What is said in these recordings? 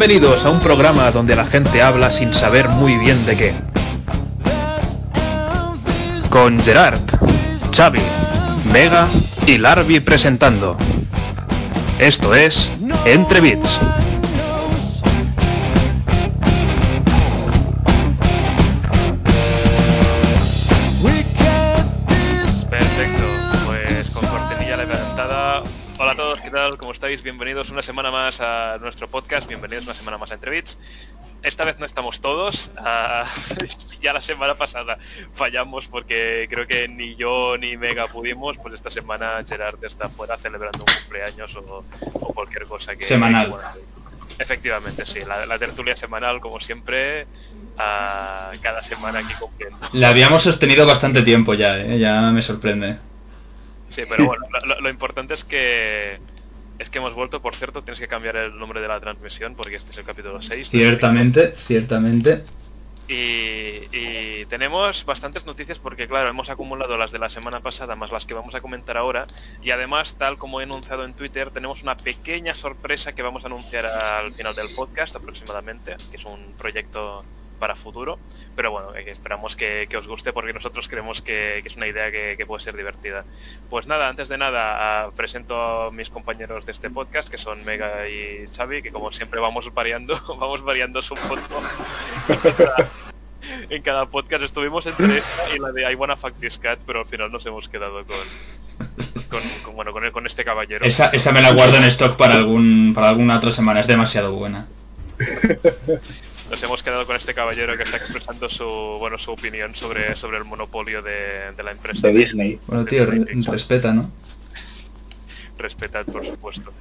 Bienvenidos a un programa donde la gente habla sin saber muy bien de qué. Con Gerard, Xavi, Mega y Larvi presentando. Esto es Entre Bits. Estáis? Bienvenidos una semana más a nuestro podcast, bienvenidos una semana más a Entre Bits. Esta vez no estamos todos, ah, ya la semana pasada fallamos porque creo que ni yo ni Mega pudimos, pues esta semana Gerard está fuera celebrando un cumpleaños o, o cualquier cosa que... Semanal. efectivamente, sí, la, la tertulia semanal como siempre, ah, cada semana aquí cumpliendo. La habíamos sostenido bastante tiempo ya, ¿eh? ya me sorprende. Sí, pero bueno, lo importante es que es que hemos vuelto, por cierto, tienes que cambiar el nombre de la transmisión porque este es el capítulo 6. Ciertamente, ciertamente. Y, y tenemos bastantes noticias porque, claro, hemos acumulado las de la semana pasada más las que vamos a comentar ahora. Y además, tal como he anunciado en Twitter, tenemos una pequeña sorpresa que vamos a anunciar al final del podcast aproximadamente, que es un proyecto para futuro. Pero bueno, eh, esperamos que, que os guste porque nosotros creemos que, que es una idea que, que puede ser divertida. Pues nada, antes de nada, ah, presento a mis compañeros de este podcast, que son Mega y Xavi, que como siempre vamos variando, vamos variando su foto en cada podcast estuvimos entre esta y la de I wanna fuck this cat, pero al final nos hemos quedado con, con, con- bueno con, con este caballero. Esa, esa me la guardo en stock para algún para alguna otra semana, es demasiado buena. Nos hemos quedado con este caballero que está expresando su bueno su opinión sobre sobre el monopolio de, de la empresa. de Disney. Bueno, tío, re- respeta, ¿no? Respetad, por supuesto.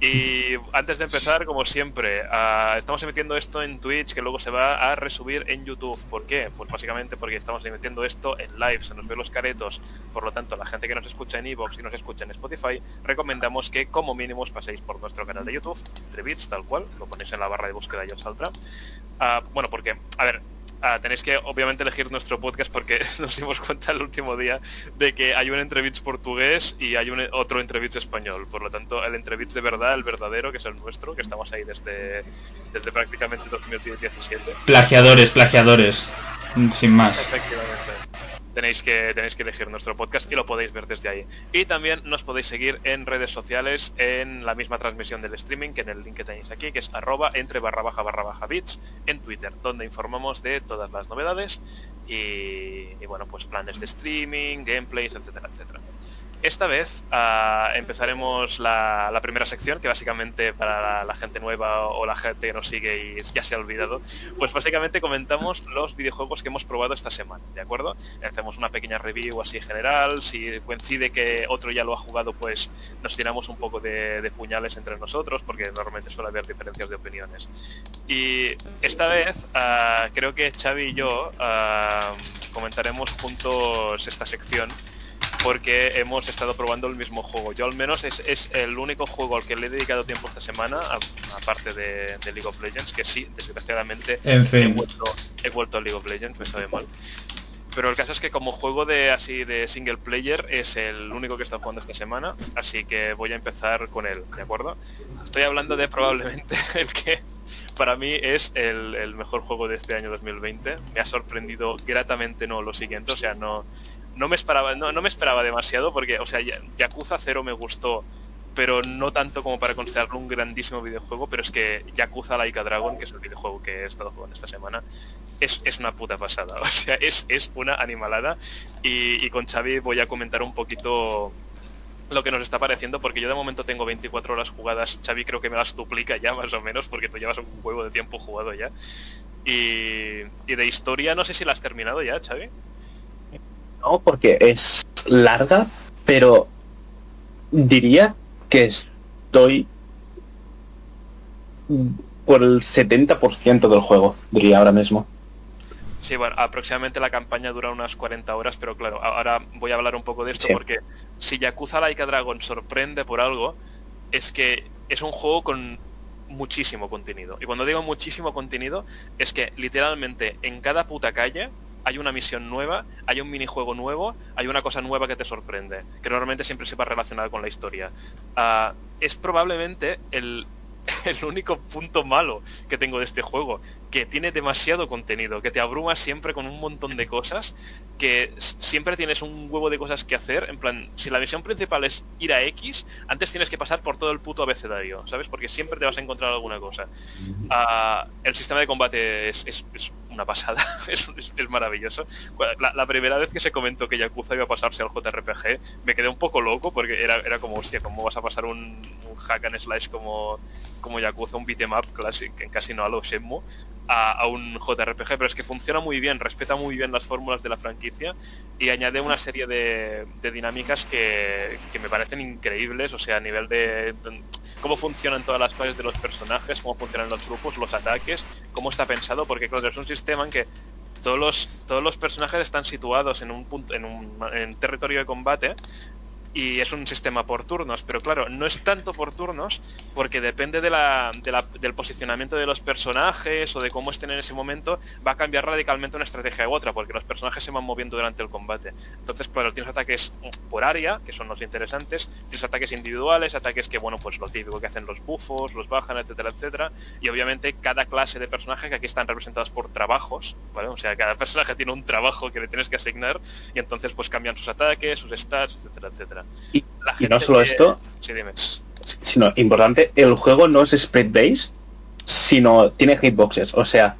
Y antes de empezar, como siempre, ah, estamos emitiendo esto en Twitch, que luego se va a resubir en YouTube. ¿Por qué? Pues básicamente porque estamos emitiendo esto en live, se nos ve los caretos. Por lo tanto, la gente que nos escucha en Evox y nos escucha en Spotify, recomendamos que como mínimo os paséis por nuestro canal de YouTube, entre bits, tal cual, lo ponéis en la barra de búsqueda y os saldrá. Ah, bueno, porque, a ver, ah, tenéis que obviamente elegir nuestro podcast porque nos dimos cuenta el último día de que hay un entrevits portugués y hay un otro entrevits español. Por lo tanto, el entrevits de verdad, el verdadero, que es el nuestro, que estamos ahí desde, desde prácticamente 2017. Plagiadores, plagiadores. Sin más. Efectivamente. Tenéis que, tenéis que elegir nuestro podcast y lo podéis ver desde ahí. Y también nos podéis seguir en redes sociales en la misma transmisión del streaming que en el link que tenéis aquí, que es arroba entre barra baja barra baja bits en Twitter, donde informamos de todas las novedades y, y, bueno, pues planes de streaming, gameplays, etcétera, etcétera. Esta vez ah, empezaremos la, primera sección, que básicamente para la, gente nueva o la gente que nos sigue y ya se ha olvidado, pues básicamente comentamos los videojuegos que hemos probado esta semana, ¿de acuerdo? Hacemos una pequeña review así general, si coincide que otro ya lo ha jugado, pues nos tiramos un poco de, de puñales entre nosotros, porque normalmente suele haber diferencias de opiniones. Y esta vez ah, creo que Xavi y yo ah, comentaremos juntos esta sección porque hemos estado probando el mismo juego. Yo al menos es, es el único juego al que le he dedicado tiempo esta semana, aparte de, de League of Legends, que sí, desgraciadamente En he fin. vuelto, he vuelto a League of Legends, me sabe mal. Pero el caso es que como juego de así de single player es el único que está jugando esta semana, así que voy a empezar con él, ¿de acuerdo? Estoy hablando de probablemente el que para mí es el, el mejor juego de este año 2020. Me ha sorprendido gratamente no lo siguiente, o sea, no, no me esperaba, no, no me esperaba demasiado porque, o sea, Ya- Yakuza 0 me gustó, pero no tanto como para considerarlo un grandísimo videojuego, pero es que Yakuza Laika Dragon, que es el videojuego que he estado jugando esta semana, es, es una puta pasada, o sea, es, es una animalada y, y con Xavi voy a comentar un poquito lo que nos está pareciendo, porque yo de momento tengo 24 horas jugadas, Xavi creo que me las duplica ya más o menos, porque tú llevas un juego de tiempo jugado ya. Y, y de historia no sé si la has terminado ya, Xavi. No, porque es larga, pero diría que estoy por el 70% del juego, diría ahora mismo. Sí, bueno, aproximadamente la campaña dura unas 40 horas, pero claro, ahora voy a hablar un poco de esto Sí. porque si Yakuza Laika Dragon sorprende por algo, es que es un juego con muchísimo contenido. Y cuando digo muchísimo contenido, es que literalmente en cada puta calle hay una misión nueva, hay un minijuego nuevo, hay una cosa nueva que te sorprende, que normalmente siempre se va relacionada con la historia. Ah, es probablemente el, el único punto malo que tengo de este juego, que tiene demasiado contenido, que te abruma siempre con un montón de cosas, que siempre tienes un huevo de cosas que hacer, en plan, si la misión principal es ir a X, antes tienes que pasar por todo el puto abecedario, ¿sabes? Porque siempre te vas a encontrar alguna cosa. Ah, el sistema de combate es, es, una pasada, es, maravilloso. La, primera vez que se comentó que Yakuza iba a pasarse al JRPG, me quedé un poco loco porque era, era como, hostia, ¿cómo vas a pasar un, un hack and slash como como Yakuza, un beat'em up clásico, en casi no a lo Shenmue, a, un JRPG, pero es que funciona muy bien, respeta muy bien las fórmulas de la franquicia y añade una serie de, dinámicas que, me parecen increíbles, o sea, a nivel de, cómo funcionan todas las fases de los personajes, cómo funcionan los grupos, los ataques, cómo está pensado, porque claro, es un sistema en que todos los, todos los personajes están situados en un punto, en un territorio de combate y es un sistema por turnos, pero claro, no es tanto por turnos porque depende de la, del posicionamiento de los personajes o de cómo estén en ese momento, va a cambiar radicalmente una estrategia u otra, porque los personajes se van moviendo durante el combate. Entonces, claro, tienes ataques por área, que son los interesantes, tienes ataques individuales, ataques que, bueno, pues lo típico que hacen los bufos, los bajan, etcétera, etcétera, y obviamente cada clase de personajes que aquí están representados por trabajos, ¿vale? O sea, cada personaje tiene un trabajo que le tienes que asignar y entonces pues cambian sus ataques, sus stats, etcétera, etcétera. Y, no solo esto, sino importante, el juego no es spread based, sino tiene hitboxes. O sea,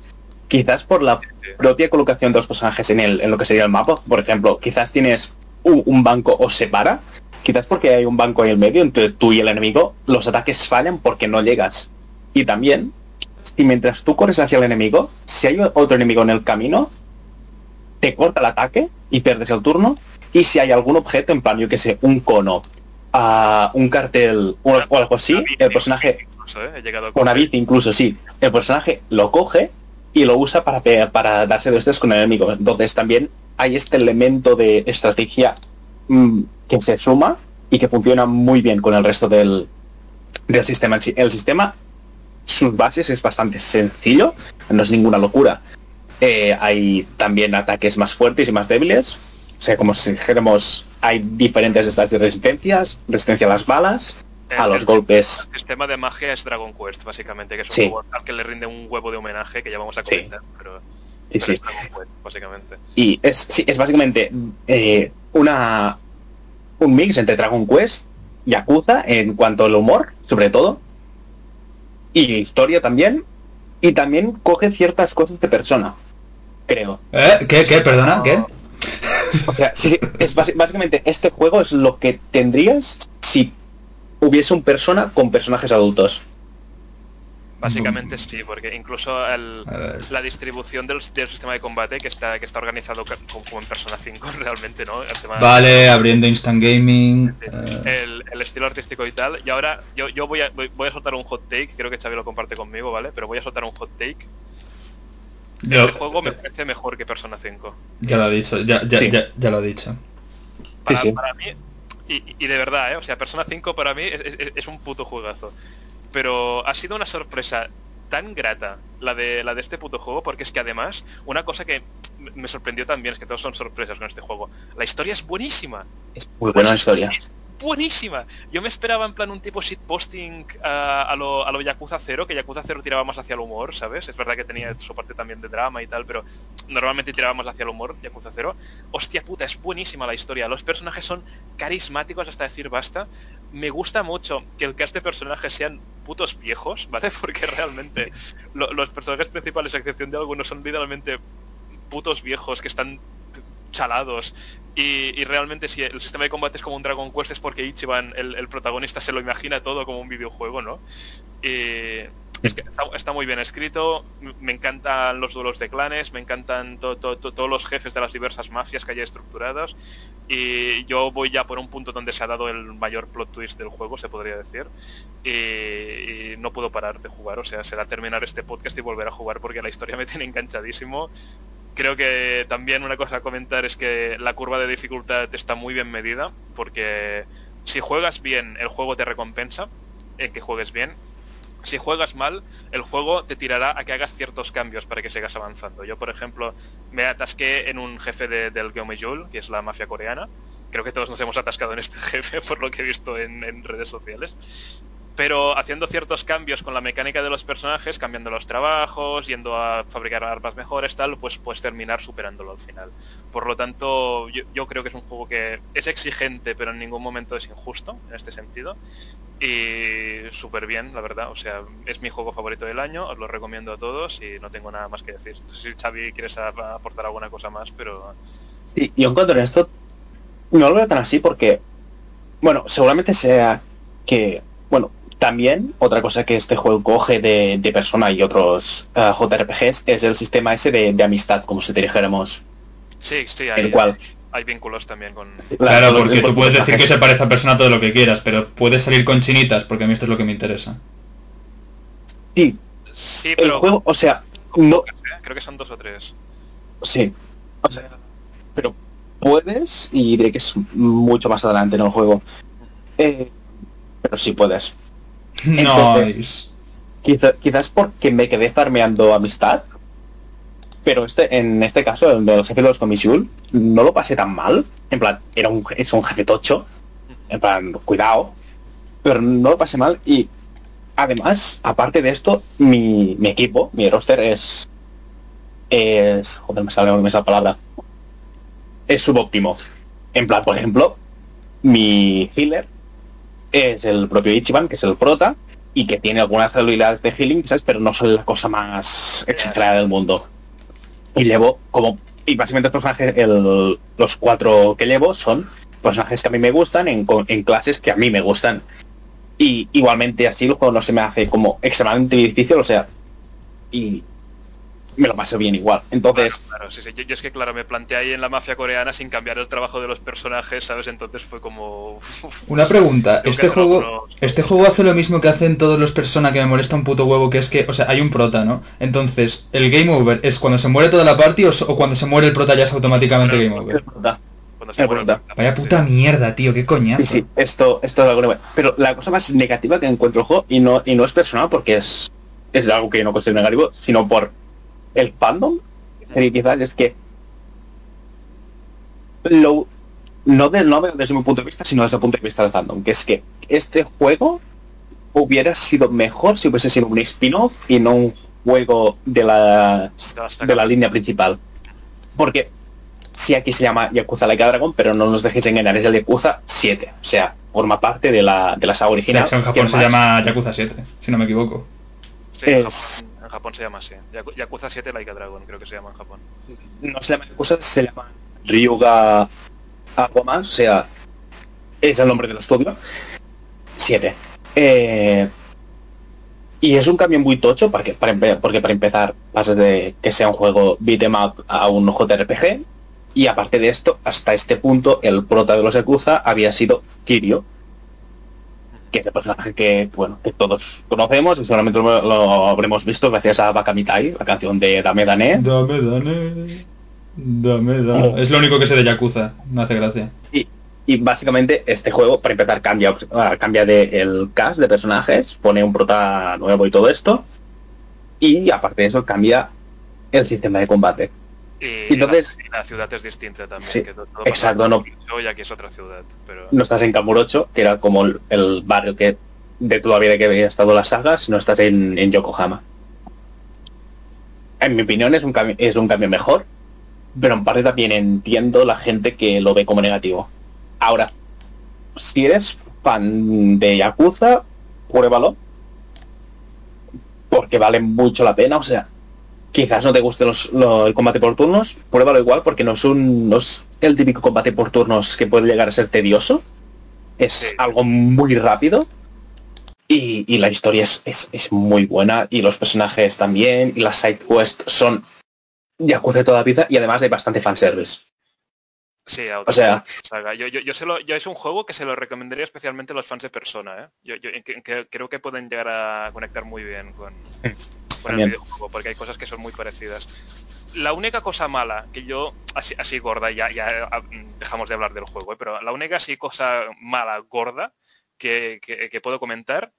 quizás por la propia colocación de los personajes en, el, en lo que sería el mapa, por ejemplo, quizás tienes un, banco o separa, quizás porque hay un banco en el medio entre tú y el enemigo, los ataques fallan porque no llegas. Y también, si mientras tú corres hacia el enemigo, si hay otro enemigo en el camino, te corta el ataque y pierdes el turno, y si hay algún objeto, en plan, yo que sé, un cono, a un cartel o, algo así, el personaje... Incluso, ¿eh? Una bici incluso, sí. El personaje lo coge y lo usa para, para darse dos con el enemigo. Entonces también hay este elemento de estrategia mm, que se suma y que funciona muy bien con el resto del, del sistema El sistema, sus bases es bastante sencillo, no es ninguna locura. Eh, hay también ataques más fuertes y más débiles, o sea, como si dijéramos, hay diferentes estados de resistencias, resistencia a las balas, a los golpes. El sistema de magia es Dragon Quest, básicamente, que es un juego al que le rinde un huevo de homenaje que ya vamos a comentar, pero, y sí. Dragon Quest, básicamente. Y es, sí, es básicamente eh, una un mix entre Dragon Quest, y Yakuza, en cuanto al humor, sobre todo, y historia también, y también coge ciertas cosas de persona, creo. ¿Eh? ¿Qué? ¿Qué? ¿Perdona? ¿Qué? O sea, sí, es básicamente este juego es lo que tendrías si hubiese un persona con personajes adultos. Básicamente sí, porque incluso la distribución del, sistema de combate que está que está organizado como, en Persona 5 realmente, ¿no? vale, abriendo Instant Gaming. Eh. El, estilo artístico y tal. Y ahora yo, yo voy, a, voy, a soltar un hot take, creo que Xavi lo comparte conmigo, ¿vale? Pero voy a soltar un hot take este juego me parece mejor que Persona 5. Ya lo ha dicho, ya, ya, lo ha dicho. Para, mí, y, de verdad, ¿eh? o sea, Persona 5 para mí es, un puto juegazo. Pero ha sido una sorpresa tan grata la de la de este puto juego porque es que además una cosa que me sorprendió también es que todos son sorpresas con este juego la historia es buenísima es muy buena historia buenísima. Yo me esperaba en plan un tipo shitposting uh, a, lo, a lo Yakuza 0, que Yakuza 0 tiraba más hacia el humor, ¿sabes? Es verdad que tenía su parte también de drama y tal, pero normalmente tiraba más hacia el humor, Yakuza 0. Hostia puta, es buenísima la historia. Los personajes son carismáticos hasta decir basta. Me gusta mucho que el cast de personajes sean putos viejos, ¿vale? Porque realmente los personajes principales, a excepción de algunos, son literalmente putos viejos que están chalados y, realmente si el sistema de combate es como un Dragon Quest es porque Ichiban, el, protagonista, se lo imagina todo como un videojuego, ¿no? Y es que está, muy bien escrito, me encantan los duelos de clanes, me encantan todos los jefes de las diversas mafias que hay estructuradas y yo voy ya por un punto donde se ha dado el mayor plot twist del juego, se podría decir, y, y no puedo parar de jugar, o sea, será terminar este podcast y volver a jugar porque la historia me tiene enganchadísimo Creo que también una cosa a comentar es que la curva de dificultad está muy bien medida, porque si juegas bien, el juego te recompensa en que juegues bien. Si juegas mal, el juego te tirará a que hagas ciertos cambios para que sigas avanzando. Yo, por ejemplo, me atasqué en un jefe de, del Geomejul, que es la mafia coreana. Creo que todos nos hemos atascado en este jefe, por lo que he visto en, redes sociales. Pero haciendo ciertos cambios con la mecánica de los personajes, cambiando los trabajos, yendo a fabricar armas mejores, tal, pues puedes terminar superándolo al final. Por lo tanto, yo, creo que es un juego que es exigente, pero en ningún momento es injusto en este sentido. Y súper bien, la verdad. O sea, es mi juego favorito del año, os lo recomiendo a todos y no tengo nada más que decir. No sé si Xavi quieres aportar alguna cosa más, pero... Sí, yo encuentro en esto no lo veo tan así porque, bueno, seguramente sea que, bueno, también, otra cosa que este juego coge de, Persona y otros eh, JRPGs es el sistema ese de, amistad, como si te dijéramos. Sí, sí, hay, hay vínculos también con... Claro, porque tú puedes decir que se parece a Persona todo lo que quieras, pero puedes salir con chinitas, porque a mí esto es lo que me interesa. Sí, sí pero... El juego, o sea, no... Creo que son dos o tres. Sí, o sea, pero puedes, y diré que es mucho más adelante en el juego. Eh, pero sí puedes. No. quizás porque me quedé farmeando amistad. Pero este, en este caso, el del jefe de los Comisiul, no lo pasé tan mal. En plan, era un, es un jefe tocho. En plan, cuidado. Pero no lo pasé mal y además, aparte de esto, mi, equipo, mi roster es. Es. Joder, me sale esa palabra. Es subóptimo. En plan, por ejemplo, mi healer es el propio Ichiban, que es el prota, y que tiene algunas habilidades de healing, ¿sabes? Pero no son la cosa más exagerada del mundo. Y llevo como... Y básicamente personajes, los cuatro que llevo son personajes que a mí me gustan en, en clases que a mí me gustan. Y igualmente así el juego no se me hace como extremadamente difícil, o sea, y me lo pasé bien igual. Entonces... Claro, sí, sí. Yo, es que, claro, me planteé ahí en la mafia coreana sin cambiar el trabajo de los personajes, ¿sabes? Entonces fue como... Una pregunta, ¿este juego, ¿este juego hace lo mismo que hacen todos los personas que me molesta un puto huevo? Que es que, o sea, hay un prota, ¿no? Entonces, ¿el game over es cuando se muere toda la party o, cuando se muere el prota ya es automáticamente game over? El prota. Vaya puta mierda, tío, qué coñazo. Sí, sí, esto, esto es algo Pero la cosa más negativa que encuentro el juego, y no, y no es personal porque es, es algo que yo no considero negativo, sino por el fandom, quizás es que lo no, de, no desde mi punto de vista, sino desde el punto de vista del fandom, que es que este juego hubiera sido mejor si hubiese sido un spin-off y no un juego de la, de la línea principal. Porque si aquí se llama Yakuza Like a Dragon, pero no nos dejéis engañar, es el Yakuza 7. O sea, forma parte de la, de la saga original. en Japón se llama Yakuza 7, si no me equivoco. En Japón se llama así. Yakuza 7 Like a Dragon, creo que se llama en Japón. No se llama Yakuza, se llama Ryuga más, o sea, es el nombre del estudio. 7. Eh, y es un cambio muy tocho porque para, porque para empezar pasa de que sea un juego beat'em up a un JRPG y aparte de esto, hasta este punto el prota de los Yakuza había sido Kirio, que es el personaje que, bueno, que todos conocemos y seguramente lo, habremos visto gracias a Bakamitai, la canción de Dame Dame. Dame Dame. Dame. Oh. Es lo único que sé de Yakuza, me hace gracia. Y, y básicamente este juego, para empezar, cambia, ah, cambia de el cast de personajes, pone un prota nuevo y todo esto. Y aparte de eso, cambia el sistema de combate. Y Entonces, la, ciudad es distinta también. exacto, no. Ya que es otra ciudad. Pero... No estás en Kamurocho, que era como el, barrio que de toda la vida que había estado las sagas, no estás en, Yokohama. En mi opinión es un, es un cambio mejor, pero en parte también entiendo la gente que lo ve como negativo. Ahora, si eres fan de Yakuza, pruébalo. Porque vale mucho la pena, o sea, quizás no te guste el combate por turnos, pruébalo igual porque no es, un, no es el típico combate por turnos que puede llegar a ser tedioso. Es algo muy rápido. Y, la historia es, es, muy buena. Y los personajes también. Y las side quests son Yakuza de toda vida. Y además hay bastante fanservice. Sí, o sea, yo, yo, yo, es un juego que se lo recomendaría especialmente a los fans de Persona. ¿eh? Yo, creo que pueden llegar a conectar muy bien con, porque hay cosas que son muy parecidas. La única cosa mala que yo, así, así gorda, ya, ya ah, dejamos de hablar del juego, ¿eh? pero la única así cosa mala, gorda, que, puedo comentar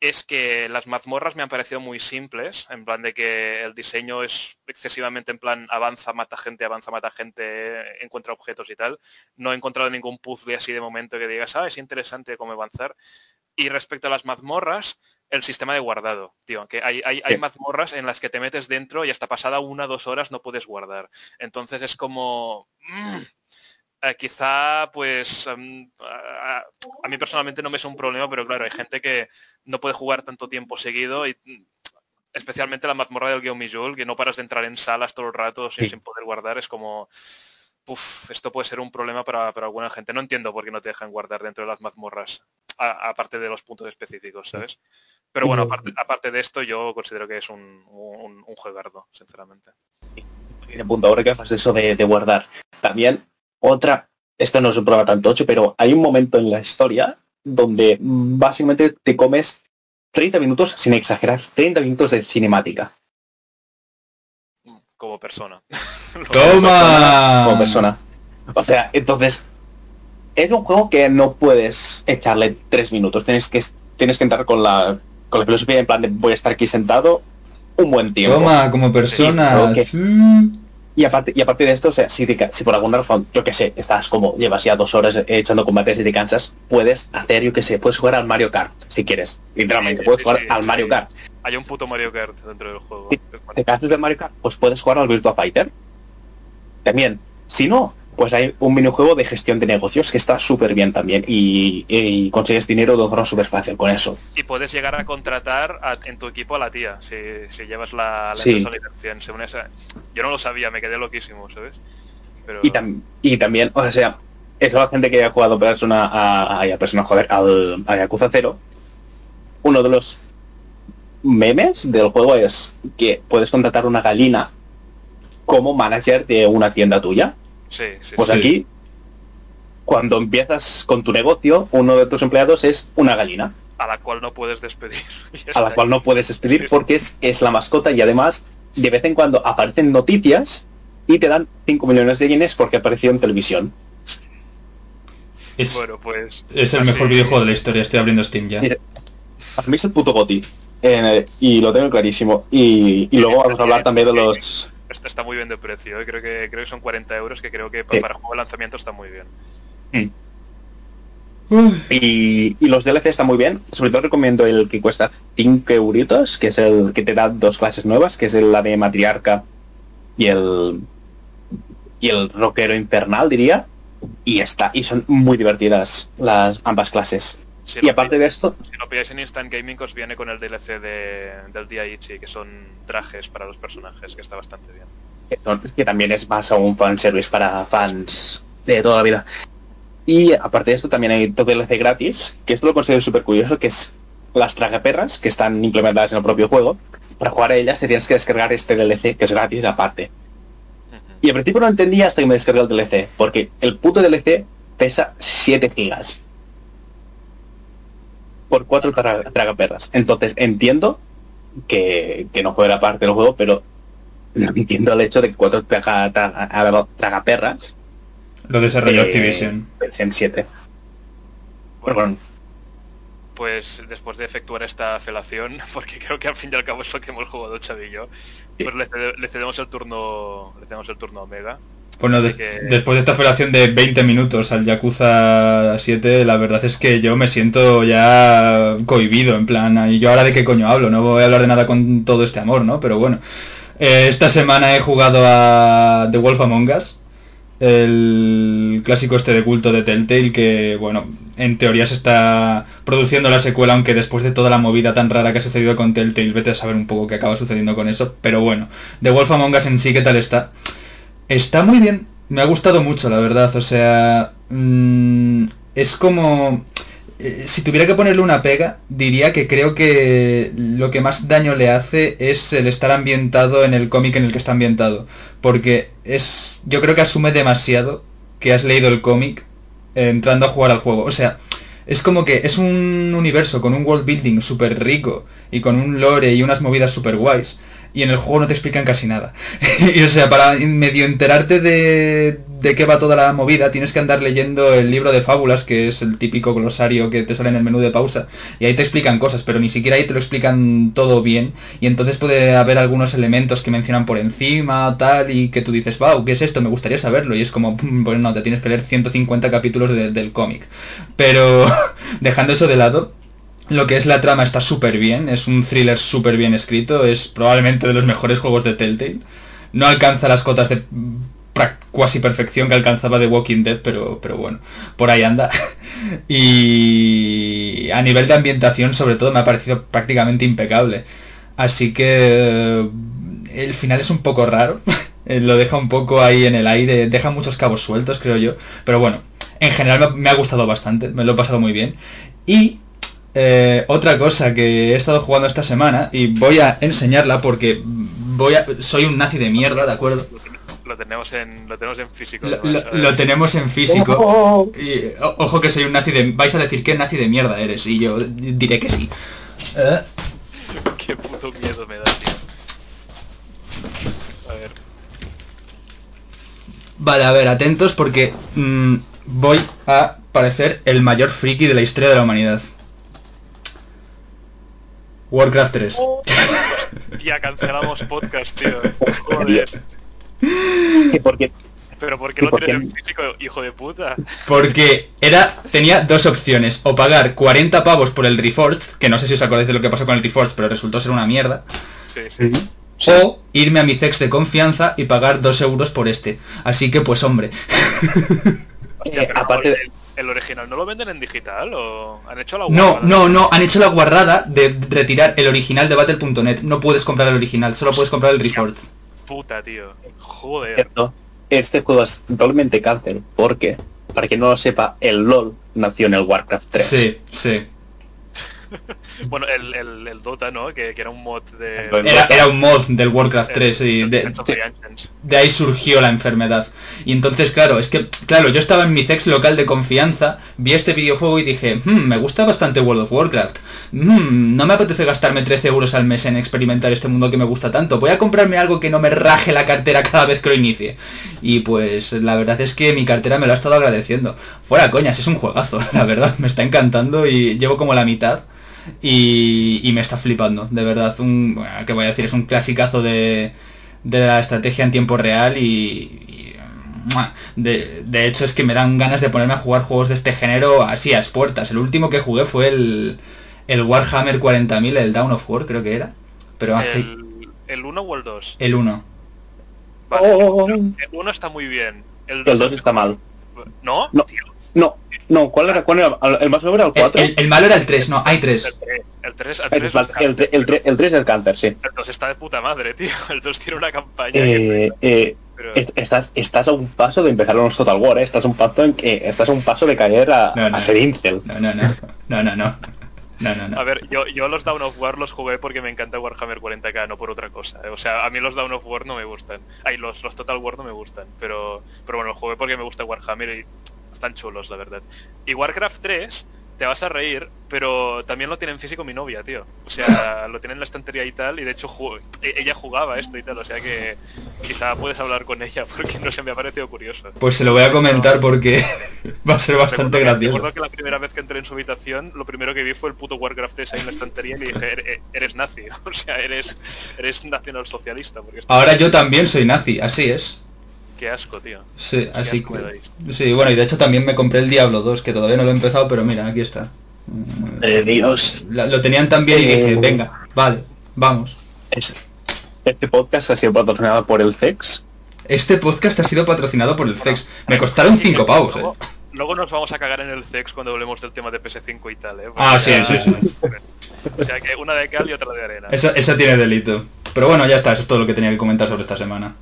es que las mazmorras me han parecido muy simples, en plan de que el diseño es excesivamente en plan avanza, mata gente, avanza, mata gente, encuentra objetos y tal. No he encontrado ningún puzzle así de momento que digas, ah, es interesante cómo avanzar. Y respecto a las mazmorras, el sistema de guardado, tío, que hay, hay, mazmorras en las que te metes dentro y hasta pasada una o dos horas no puedes guardar. Entonces es como... Mm, eh, quizá, pues, em, a, mí personalmente no me es un problema, pero claro, hay gente que no puede jugar tanto tiempo seguido y mm, especialmente la mazmorra del Guillaume que no paras de entrar en salas todo el rato sin, poder guardar, es como... Uf, esto puede ser un problema para, alguna gente. No entiendo por qué no te dejan guardar dentro de las mazmorras, aparte de los puntos específicos, ¿sabes? Pero bueno, aparte, de esto, yo considero que es un, un, un juegardo, sinceramente. Y punto, ahora que haces eso de, de guardar, también otra, esto no es un problema tan tocho, pero hay un momento en la historia donde básicamente te comes 30 minutos, sin exagerar, 30 minutos de cinemática. Como persona. ¡Toma! Como persona. O sea, entonces, es un juego que no puedes echarle 3 minutos. Tienes que, tienes que entrar con la, con la filosofía en plan de voy a estar aquí sentado un buen tiempo. Toma, como persona. Y aparte, y aparte de esto, o sea, si, si por alguna razón, yo que sé, estás como, llevas ya dos horas echando combates y te cansas, puedes hacer, yo que sé, puedes jugar al Mario Kart, si quieres. Literalmente, puedes jugar al Mario Kart. Hay un puto Mario Kart dentro del juego. Si te cansas de Mario Kart, pues puedes jugar al Virtua Fighter. También. Si no, pues hay un minijuego de gestión de negocios que está súper bien también y, consigues dinero de forma súper fácil con eso. Y puedes llegar a contratar en tu equipo a la tía, si, llevas la, la empresa Yo no lo sabía, me quedé loquísimo, ¿sabes? Y, también, o sea, es la gente que ha jugado persona a, a, persona, joder, al, a Yakuza 0, uno de los memes del juego es que puedes contratar una gallina como manager de una tienda tuya pues aquí, cuando empiezas con tu negocio, uno de tus empleados es una gallina. A la cual no puedes despedir. a la cual no puedes despedir porque es, es la mascota y además de vez en cuando aparecen noticias y te dan 5 millones de yenes porque apareció en televisión. Es, bueno, pues, es el mejor videojuego de la historia, estoy abriendo Steam ya. a mí es el puto goti. Eh, y lo tengo clarísimo. Y, y luego vamos a hablar también de los está, muy bien de precio. ¿eh? Creo, que, creo que son 40 euros, que creo que para, juego de lanzamiento está muy bien. Mm. Y, los DLC están muy bien. Sobre todo recomiendo el que cuesta 5 euritos, que es el que te da dos clases nuevas, que es la de matriarca y el y el rockero infernal, diría. Y está, y son muy divertidas las ambas clases y aparte de esto... Si lo pilláis en Instant Gaming os viene con el DLC de, del Ichi, que son trajes para los personajes, que está bastante bien. Que, también es más a un fanservice para fans de toda la vida. Y aparte de esto también hay todo DLC gratis, que esto lo considero súper curioso, que es las tragaperras, que están implementadas en el propio juego. Para jugar a ellas te tienes que descargar este DLC, que es gratis aparte. Y al principio no entendía hasta que me descargué el DLC, porque el puto DLC pesa 7 gigas por cuatro tragaperras. Entonces entiendo que, no fuera parte del juego, pero no entiendo el hecho de que cuatro traga, tragaperras lo desarrolló Activision. En 7. Bueno, pues después de efectuar esta felación, porque creo que al fin y al cabo es lo que hemos jugado Chavillo, pues le, cedemos el turno le cedemos el turno a Omega. Bueno, después de esta federación de 20 minutos al Yakuza 7, la verdad es que yo me siento ya cohibido, en plan, ¿y yo ahora de qué coño hablo? No voy a hablar de nada con todo este amor, ¿no? Pero bueno, eh, esta semana he jugado a The Wolf Among Us, el clásico este de culto de Telltale, que, bueno, en teoría se está produciendo la secuela, aunque después de toda la movida tan rara que ha sucedido con Telltale, vete a saber un poco qué acaba sucediendo con eso, pero bueno, The Wolf Among Us en sí, ¿qué tal está? Está muy bien, me ha gustado mucho, la verdad. O sea, mm, es como... Eh, si tuviera que ponerle una pega, diría que creo que lo que más daño le hace es el estar ambientado en el cómic en el que está ambientado. Porque es... Yo creo que asume demasiado que has leído el cómic eh, entrando a jugar al juego. O sea, es como que es un universo con un world building súper rico y con un lore y unas movidas súper guays y en el juego no te explican casi nada. y o sea, para medio enterarte de, de qué va toda la movida, tienes que andar leyendo el libro de fábulas, que es el típico glosario que te sale en el menú de pausa, y ahí te explican cosas, pero ni siquiera ahí te lo explican todo bien, y entonces puede haber algunos elementos que mencionan por encima, tal, y que tú dices, wow, ¿qué es esto? Me gustaría saberlo, y es como, bueno, no, te tienes que leer 150 capítulos del cómic. Pero, dejando eso de lado, Lo que es la trama está súper bien, es un thriller súper bien escrito, es probablemente de los mejores juegos de Telltale. No alcanza las cotas de cuasi perfección que alcanzaba de Walking Dead, pero, pero bueno, por ahí anda. y a nivel de ambientación, sobre todo, me ha parecido prácticamente impecable. Así que el final es un poco raro, lo deja un poco ahí en el aire, deja muchos cabos sueltos, creo yo. Pero bueno, en general me ha gustado bastante, me lo he pasado muy bien. Y eh, otra cosa que he estado jugando esta semana, y voy a enseñarla porque voy a, soy un nazi de mierda, ¿de acuerdo? lo tenemos en, lo tenemos en físico. Lo, tenemos en físico. Y, ojo que soy un nazi de... Vais a decir qué nazi de mierda eres y yo diré que sí. ¿Eh? Qué puto miedo me da, tío. A ver. Vale, a ver, atentos porque mm, voy a parecer el mayor friki de la historia de la humanidad. Warcraft 3. ya cancelamos podcast, tío. Joder. porque pero ¿por qué lo tienes en físico, hijo de puta? Porque era tenía dos opciones, o pagar 40 pavos por el Reforged, que no sé si os acordáis de lo que pasó con el Reforged, pero resultó ser una mierda. Sí, sí. O irme a mi sex de confianza y pagar 2 euros por este. Así que pues hombre. Eh, aparte el, el, original no lo venden en digital o han hecho la guarrada? No, no, no, han hecho la guarrada de retirar el original de battle.net. No puedes comprar el original, solo puedes comprar el Reforged. Puta, tío. Joder. Este juego es totalmente cáncer porque, para quien no lo sepa, el LOL nació en el Warcraft 3. Sí, sí. bueno, el, el, Dota, ¿no? Que, era un mod de... Era, un mod del Warcraft 3 y de, de, ahí surgió la enfermedad. Y entonces, claro, es que, claro, yo estaba en mi sex local de confianza, vi este videojuego y dije, hmm, me gusta bastante World of Warcraft. Hmm, no me apetece gastarme 13 euros al mes en experimentar este mundo que me gusta tanto. Voy a comprarme algo que no me raje la cartera cada vez que lo inicie. Y pues la verdad es que mi cartera me lo ha estado agradeciendo. Fuera coñas, es un juegazo, la verdad, me está encantando y llevo como la mitad y, me está flipando, de verdad. Un, bueno, ¿qué voy a decir? Es un clasicazo de, de la estrategia en tiempo real y, de, de, hecho es que me dan ganas de ponerme a jugar juegos de este género así a puertas. El último que jugué fue el, el Warhammer 40.000, el Down of War creo que era. Pero hace... ¿El 1 o el 2? El 1. el 1 está muy bien. El 2 está mal. ¿No? No. No, no, ¿cuál era? ¿Cuál era? ¿El más nuevo era el 4? El, malo era el 3, no, hay 3. El 3, el 3, el 3, el 3, el 3, el 3 es el cáncer, sí. El 2 está de puta madre, tío. El 2 tiene una campaña eh, eh, pero... estás, estás a un paso de empezar los Total War, ¿eh? Estás a un paso en que estás a un paso de caer a, no, no, a ser Incel. No, no, no. No, no, no. No, no, no. A ver, yo, yo los Down of War los jugué porque me encanta Warhammer 40k, no por otra cosa. ¿eh? O sea, a mí los Down of War no me gustan. Ay, los, los Total War no me gustan. Pero, pero bueno, los jugué porque me gusta Warhammer y están chulos, la verdad. Y Warcraft 3, te vas a reír, pero también lo tiene en físico mi novia, tío. O sea, lo tiene en la estantería y tal, y de hecho e-, ella jugaba esto y tal, o sea que quizá puedes hablar con ella porque no se me ha parecido curioso. Pues se lo voy a comentar porque va a ser bastante gracioso. Recuerdo que la primera vez que entré en su habitación, lo primero que vi fue el puto Warcraft 3 ahí en la estantería y le dije, eres nazi, o sea, eres, eres nacional socialista. Porque Ahora yo también soy nazi, así es. Qué asco, tío. Sí, así Sí, bueno, y de hecho también me compré el Diablo 2, que todavía no lo he empezado, pero mira, aquí está. Eh, Dios. lo tenían también y dije, eh, venga, vale, vamos. Este podcast ha sido patrocinado por el FEX. Este podcast ha sido patrocinado por el FEX. Me costaron 5 pavos, luego, eh. Luego nos vamos a cagar en el FEX cuando hablemos del tema de PS5 y tal, eh. ah, sí, sí, sí. O sea que una de cal y otra de arena. Eso, eso tiene delito. Pero bueno, ya está, eso es todo lo que tenía que comentar sobre esta semana.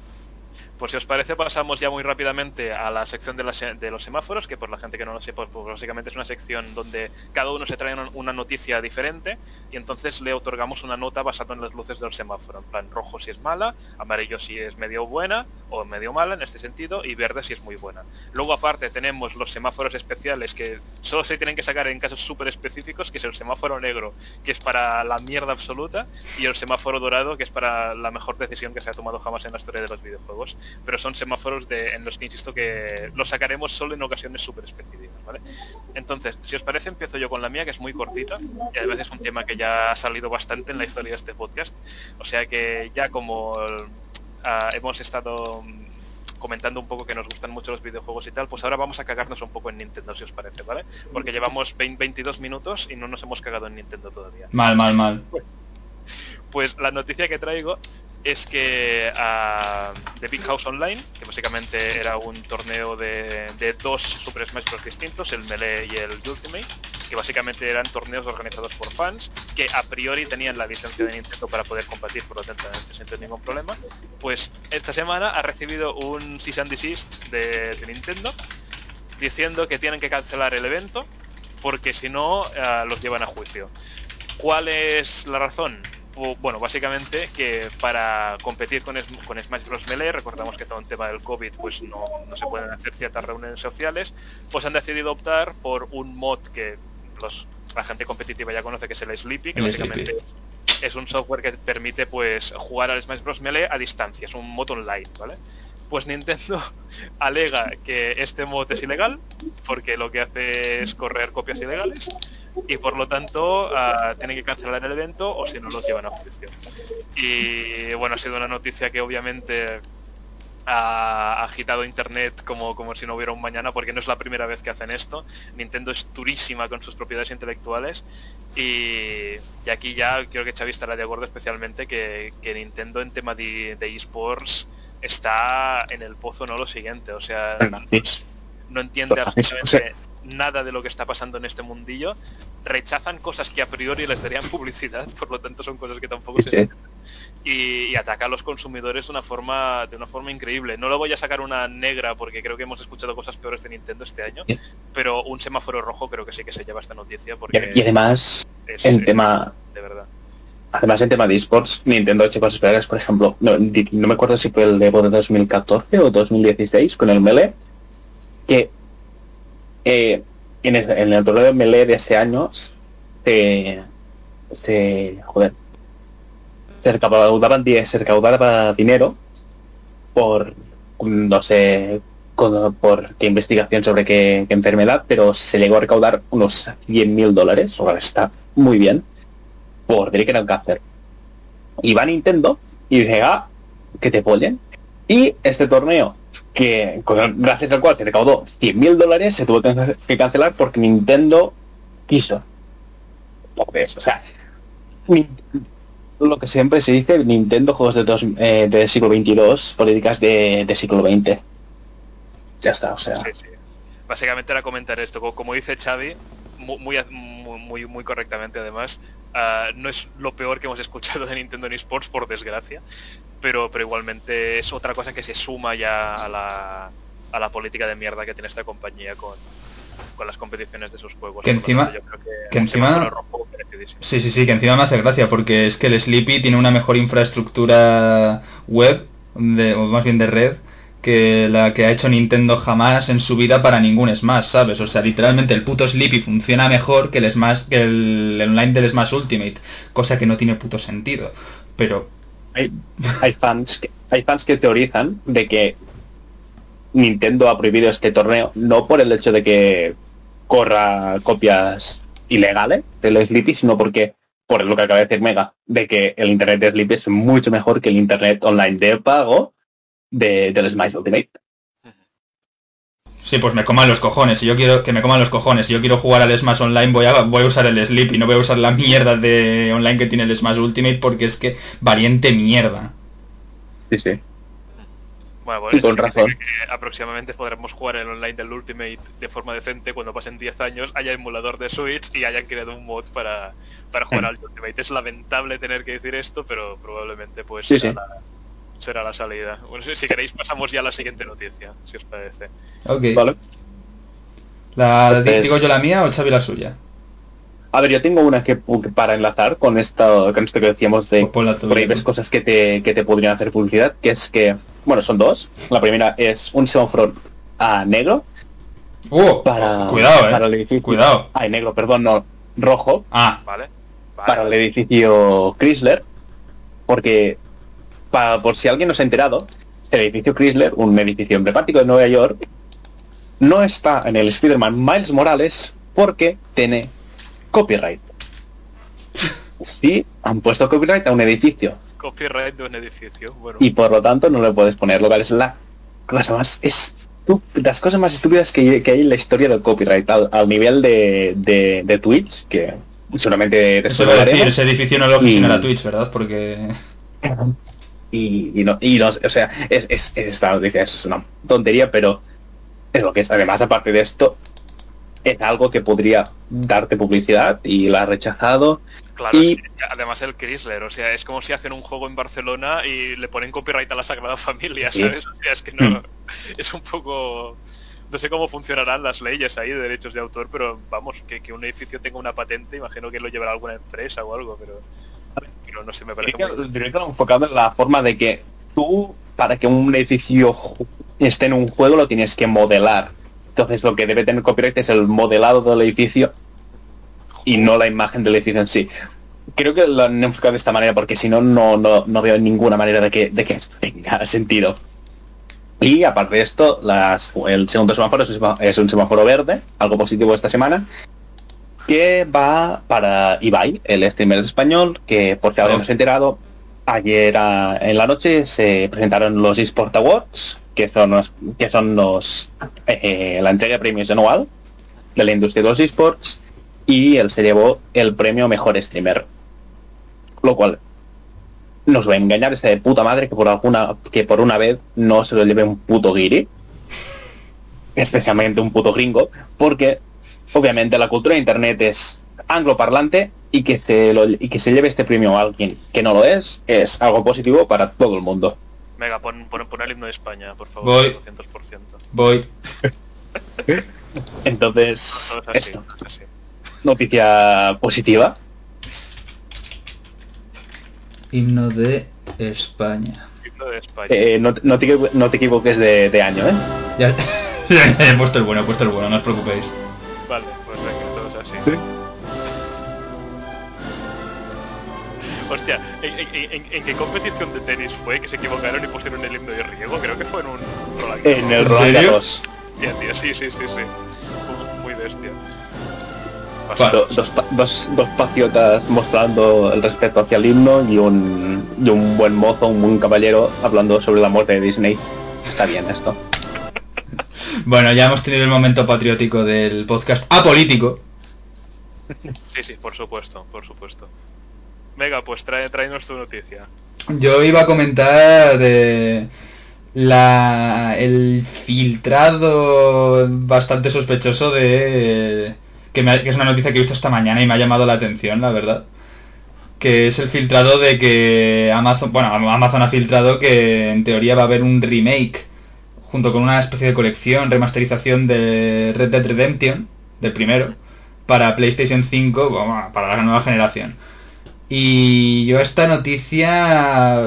Pues si os parece pasamos ya muy rápidamente a la sección de, los semáforos, que por la gente que no lo sepa, pues básicamente es una sección donde cada uno se trae una, noticia diferente y entonces le otorgamos una nota basada en las luces del semáforo. En plan, rojo si es mala, amarillo si es medio buena o medio mala en este sentido y verde si es muy buena. Luego aparte tenemos los semáforos especiales que solo se tienen que sacar en casos súper específicos, que es el semáforo negro, que es para la mierda absoluta, y el semáforo dorado, que es para la mejor decisión que se ha tomado jamás en la historia de los videojuegos pero son semáforos de, en los que insisto que los sacaremos solo en ocasiones súper específicas, ¿vale? Entonces, si os parece, empiezo yo con la mía, que es muy cortita, y además es un tema que ya ha salido bastante en la historia de este podcast, o sea que ya como ah, hemos estado comentando un poco que nos gustan mucho los videojuegos y tal, pues ahora vamos a cagarnos un poco en Nintendo, si os parece, ¿vale? Porque llevamos 22 minutos y no nos hemos cagado en Nintendo todavía. Mal, mal, mal. Pues la noticia que traigo es que uh, The Big House Online, que básicamente era un torneo de, dos Super Smash Bros. distintos, el Melee y el Ultimate, que básicamente eran torneos organizados por fans, que a priori tenían la licencia de Nintendo para poder competir, por lo tanto en este sentido ningún problema, pues esta semana ha recibido un cease and desist de, Nintendo diciendo que tienen que cancelar el evento porque si no uh, los llevan a juicio. ¿Cuál es la razón? Bueno, básicamente que para competir con, con Smash Bros. Melee, recordamos que todo el tema del COVID pues no, se pueden hacer ciertas reuniones sociales, pues han decidido optar por un mod que los, la gente competitiva ya conoce que es el Sleepy, que básicamente es un software que permite pues jugar al Smash Bros. Melee a distancia, es un mod online, ¿vale? Pues Nintendo alega que este mod es ilegal, porque lo que hace es correr copias ilegales, y por lo tanto uh, tienen que cancelar el evento o si no los llevan a juicio. Y bueno, ha sido una noticia que obviamente ha agitado internet como, como si no hubiera un mañana porque no es la primera vez que hacen esto. Nintendo es durísima con sus propiedades intelectuales y, aquí ya creo que Xavi estará de acuerdo especialmente que, Nintendo en tema de, esports está en el pozo no lo siguiente. O sea, no entiende absolutamente nada de lo que está pasando en este mundillo, rechazan cosas que a priori les darían publicidad, por lo tanto son cosas que tampoco se y, ataca a los consumidores de una forma de una forma increíble. No lo voy a sacar una negra porque creo que hemos escuchado cosas peores de Nintendo este año, pero un semáforo rojo creo que sí que se lleva esta noticia porque y además en tema de verdad. Además, en tema de esports, Nintendo ha hecho cosas peores, por ejemplo, no, me acuerdo si fue el Evo de 2014 o 2016 con el Melee, que eh, en, el, en el torneo de Melee de ese año se, se joder, se recaudaban, se recaudaba dinero por no sé por qué investigación sobre qué, enfermedad, pero se llegó a recaudar unos 100 mil dólares, o está muy bien, por que era un cáncer. Y va Nintendo y dice, ah, que te pollen. Y este torneo que gracias al cual se recaudó 100 mil dólares, se tuvo que cancelar porque Nintendo quiso. Lo que siempre se dice, Nintendo juegos de, dos, eh, siglo 22, políticas de, siglo XX. Ya está, o sea. Básicamente era comentar esto, como dice Xavi, muy, muy, muy correctamente además, ah, no es lo peor que hemos escuchado de Nintendo en esports, por desgracia, pero, pero igualmente es otra cosa que se suma ya a la, a la política de mierda que tiene esta compañía con, con las competiciones de sus juegos. Que encima, que, encima sí, sí, sí, que encima me hace gracia porque es que el Sleepy tiene una mejor infraestructura web, de, o más bien de red, que la que ha hecho Nintendo jamás en su vida para ningún Smash, ¿sabes? O sea, literalmente el puto Sleepy funciona mejor que el Smash, que el online del Smash Ultimate, cosa que no tiene puto sentido. Pero hay, fans que, hay fans que teorizan de que Nintendo ha prohibido este torneo no por el hecho de que corra copias ilegales del Sleepy, sino porque, por lo que acaba de decir Mega, de que el internet de Sleepy es mucho mejor que el internet online de pago de, del Smash Ultimate. Sí, pues me coman los cojones. Si yo quiero que me coman los cojones, si yo quiero jugar al Smash Online, voy a, voy a usar el Sleep y no voy a usar la mierda de online que tiene el Smash Ultimate porque es que valiente mierda. Sí, sí. Bueno, pues con razón. aproximadamente podremos jugar el online del Ultimate de forma decente cuando pasen 10 años, haya emulador de Switch y hayan creado un mod para, para jugar al Ultimate. Es lamentable tener que decir esto, pero probablemente pues sí, será la salida. Bueno, si, queréis pasamos ya a la siguiente noticia, si os parece. Ok. Vale. ¿La digo yo la mía o Xavi la suya? A ver, yo tengo una que para enlazar con esto, con esto que decíamos de pues por ahí ves cosas que te, que te podrían hacer publicidad, que es que, bueno, son dos. La primera es un semáforo a negro. Uh, para, cuidado, eh. Para el edificio. Cuidado. Ah, negro, perdón, no, rojo. Ah, vale. para el edificio Chrysler. Porque por si alguien no se ha enterado, el edificio Chrysler, un edificio emblemático de Nueva York, no está en el Spider-Man Miles Morales porque tiene copyright. Sí, han puesto copyright a un edificio. Copyright de un edificio, Y por lo tanto no le puedes poner, lo cual es la cosa más es las cosas más estúpidas que, hay en la historia del copyright al, nivel de, de, Twitch, que seguramente Eso decir, ese edificio no lo gestiona Twitch, ¿verdad? Porque... Y, no, y no, o sea, es, es, esta es una tontería, pero es lo que es. Además, aparte de esto, es algo que podría darte publicidad y la ha rechazado. Claro, y... además el Chrysler, o sea, es como si hacen un juego en Barcelona y le ponen copyright a la Sagrada Familia, ¿sabes? O sea, es que no, hmm. es un poco... No sé cómo funcionarán las leyes ahí de derechos de autor, pero vamos, que, que un edificio tenga una patente, imagino que lo llevará alguna empresa o algo, pero, pero no sé, me parece... Muy... enfocado en la forma de que tú, para que un edificio esté en un juego, lo tienes que modelar entonces lo que debe tener copyright es el modelado del edificio y no la imagen del edificio en sí. Creo que lo han enfocado de esta manera porque si no, no, no veo ninguna manera de que, de que tenga sentido. Y aparte de esto, las, el segundo semáforo es un, semáforo, verde, algo positivo esta semana, que va para Ibai, el streamer español, que por si se ha enterado, ayer en la noche se presentaron los eSport Awards, que son los, que son los eh, la entrega de premios anual de la industria de los esports y él se llevó el premio mejor streamer lo cual nos va a engañar ese de puta madre que por alguna que por una vez no se lo lleve un puto guiri especialmente un puto gringo porque obviamente la cultura de internet es angloparlante y que se y que se lleve este premio a alguien que no lo es es algo positivo para todo el mundo Venga, pon, pon, pon, el himno de España, por favor. Voy. 200%. Voy. Entonces, esto. Noticia positiva. Himno de España. Himno de España. Eh, no, no, te, no, te, equivoques de, de año, ¿eh? Ya, he puesto el bueno, he puesto el bueno, no os preocupéis. Vale, pues venga, todos así. Hostia, ¿en, qué competición de tenis fue que se equivocaron y pusieron el himno de riego? Creo que fue en un Roland En el Roland Garros. tío, sí, sí, sí, sí. Muy bestia. dos, dos, dos, paciotas mostrando el respeto hacia el himno y un, y un buen mozo, un buen caballero hablando sobre la muerte de Disney. Está bien esto. Bueno, ya hemos tenido el momento patriótico del podcast apolítico. Sí, sí, por supuesto, por supuesto. Venga, pues trae, tu noticia. Yo iba a comentar la, el filtrado bastante sospechoso de... Que, que, es una noticia que he visto esta mañana y me ha llamado la atención, la verdad. Que es el filtrado de que Amazon... Bueno, Amazon ha filtrado que en teoría va a haber un remake junto con una especie de colección, remasterización de Red Dead Redemption, del primero, para PlayStation 5, para la nueva generación. Y yo a esta noticia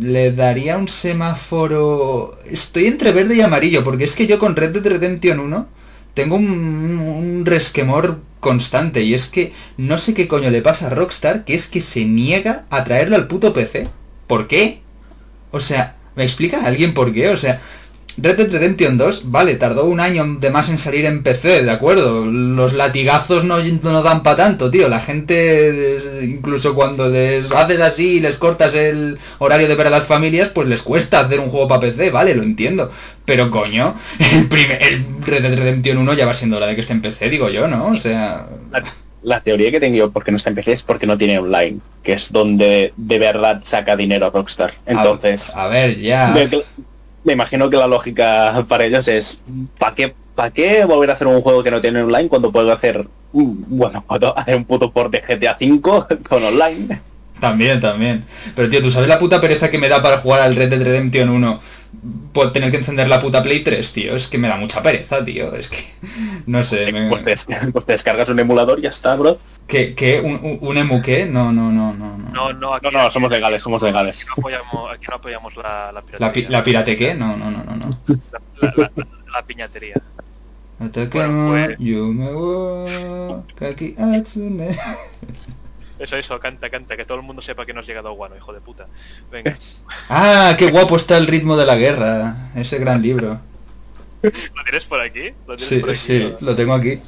le daría un semáforo... Estoy entre verde y amarillo, porque es que yo con Red Dead Redemption 1 tengo un, resquemor constante, y es que no sé qué coño le pasa a Rockstar, que es que se niega a traerlo al puto PC. ¿Por qué? O sea, ¿me explica alguien por qué? O sea, Red Dead Redemption 2, vale, tardó un año de más en salir en PC, de acuerdo. Los latigazos no, no dan para tanto, tío. La gente, incluso cuando les haces así y les cortas el horario de ver a las familias, pues les cuesta hacer un juego para PC, vale, lo entiendo. Pero coño, el, primer, el Red Dead Redemption 1 ya va siendo hora de que esté en PC, digo yo, ¿no? O sea... La, teoría que tengo yo porque no está en PC es porque no tiene online, que es donde de verdad saca dinero a Rockstar. Entonces... a ver, ya me imagino que la lógica para ellos es ¿para qué, ¿para qué volver a hacer un juego que no tiene online cuando puedo hacer bueno, hacer un puto port de GTA 5 con online? También, también. Pero tío, ¿tú sabes la puta pereza que me da para jugar al Red Dead Redemption 1? Por tener que encender la puta Play 3, tío. Es que me da mucha pereza, tío. Es que... No sé. Pues, te, pues, te, descargas un emulador y ya está, bro. ¿Qué? qué ¿Un, un, emu qué? No, no, no, no. No, no, aquí, no, no, somos legales, somos legales. Aquí no apoyamos, aquí no apoyamos la, la piratería. ¿La, pirate qué? No, no, no, no. no. La, la, la, piñatería. Bueno, pues... yo me voy, Kaki Atsune. Eso, eso, canta, canta, que todo el mundo sepa que no has llegado a Guano, hijo de puta. Venga. ah, qué guapo está el ritmo de la guerra, ese gran libro. ¿Lo tienes por aquí? ¿Lo tienes sí, por aquí, sí, lo tengo aquí.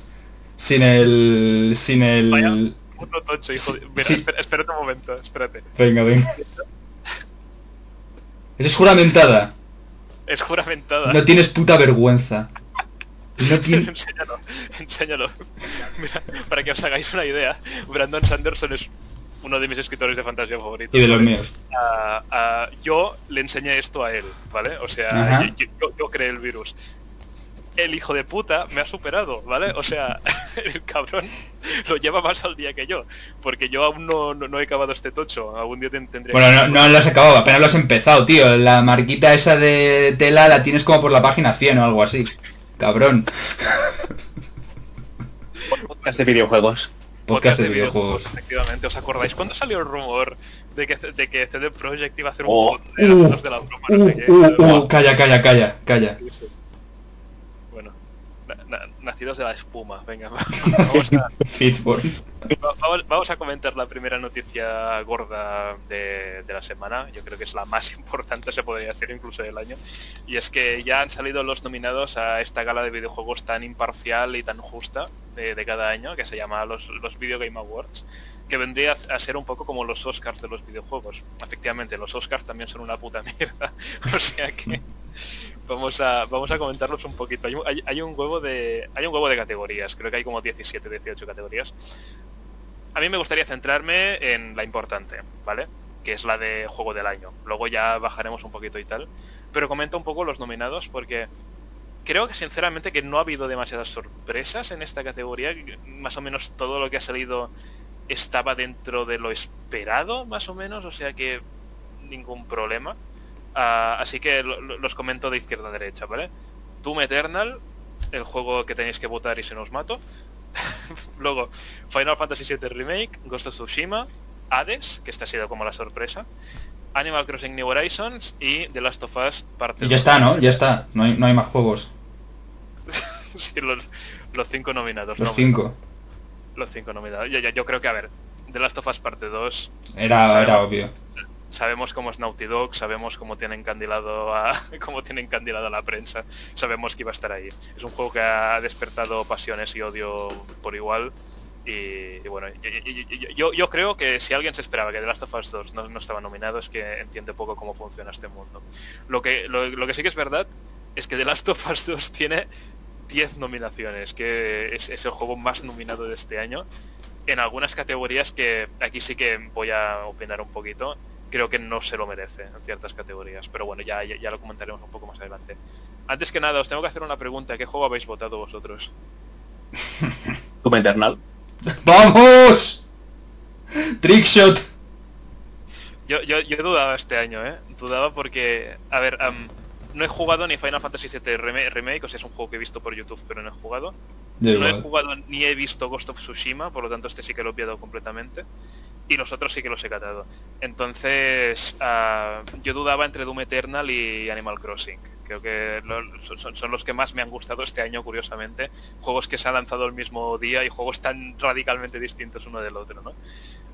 Sin el... sin el... Vaya, puto tocho, hijo de... Mira, sí. espera, espérate un momento, espérate. Venga, venga. Esa es juramentada. Es juramentada. No tienes puta vergüenza. No tienes... enséñalo, enséñalo. Mira, para que os hagáis una idea, Brandon Sanderson es uno de mis escritores de fantasía favoritos. Y de los míos. Yo le enseñé esto a él, ¿vale? O sea, yo, yo- yo creé el virus. El hijo de puta me ha superado, ¿vale? O sea, el cabrón lo lleva más al día que yo. Porque yo aún no, no- no he acabado este tocho. Algún día ten- tendré Bueno, que- no, no lo has acabado, apenas lo has empezado, tío. La marquita esa de tela la tienes como por la página 100 o algo así. Cabrón. Podcast de videojuegos. Podcast de videojuegos. Efectivamente, ¿os acordáis cuando salió el rumor de que, de que CD Projekt iba a hacer un Oh, de Uh, de la broma? no uh, sé qué? uh, uh, calla, calla, calla, calla. Nacidos de la espuma, venga, vamos a, Vamos, vamos a comentar la primera noticia gorda de, de la semana. Yo creo que es la más importante, se podría decir, incluso del año. Y es que ya han salido los nominados a esta gala de videojuegos tan imparcial y tan justa de, de cada año, que se llama los, los Video Game Awards, que vendría a ser un poco como los Oscars de los videojuegos. Efectivamente, los Oscars también son una puta mierda. o sea que vamos a vamos a comentarlos un poquito. Hay, hay- un huevo de hay un huevo de categorías. Creo que hay como 17, 18 categorías. A mí me gustaría centrarme en la importante, ¿vale? Que es la de juego del año. Luego ya bajaremos un poquito y tal. Pero comento un poco los nominados porque creo que sinceramente que no ha habido demasiadas sorpresas en esta categoría. Más o menos todo lo que ha salido estaba dentro de lo esperado, más o menos. O sea que ningún problema. Ah, así que lo- lo- los comento de izquierda a derecha, ¿vale? Doom Eternal, el juego que tenéis que votar y se nos mato. Luego, Final Fantasy VII Remake, Ghost of Tsushima, Hades, que esta ha sido como la sorpresa, Animal Crossing New Horizons y The Last of Us parte Y ya 2. está, ¿no? Ya está. No hay, no hay más juegos. Sí, los, los cinco nominados. Los ¿no? cinco. Los cinco nominados. Yo, yo- yo creo que, a ver, The Last of Us parte 2, Era, era obvio. Sabemos cómo es Naughty Dog, sabemos cómo tienen encandilado a cómo tienen encandilado a la prensa, sabemos que iba a estar ahí. Es un juego que ha despertado pasiones y odio por igual. Y, bueno, yo, creo que si alguien se esperaba que The Last of Us 2 no, no estaba nominado es que entiende poco cómo funciona este mundo. Lo que, lo, que sí que es verdad es que The Last of Us 2 tiene 10 nominaciones, que es el juego más nominado de este año. En algunas categorías que aquí sí que voy a opinar un poquito, creo que no se lo merece en ciertas categorías. Pero bueno, ya, ya, ya lo comentaremos un poco más adelante. Antes que nada, os tengo que hacer una pregunta. ¿Qué juego habéis votado vosotros? Doom Eternal. ¡Vamos! Trickshot. Yo, yo, yo dudaba este año, ¿eh? Dudaba porque, a ver, no he jugado ni Final Fantasy VII Rem- Remake, o sea, es un juego que he visto por YouTube, pero no he jugado. No he jugado ni he visto Ghost of Tsushima, por lo tanto este sí que lo he obviado completamente. Y los otros sí que los he catado. Entonces, ah, yo dudaba entre Doom Eternal y Animal Crossing. Creo que son- los que más me han gustado este año, curiosamente. Juegos que se han lanzado el mismo día y juegos tan radicalmente distintos uno del otro, ¿no?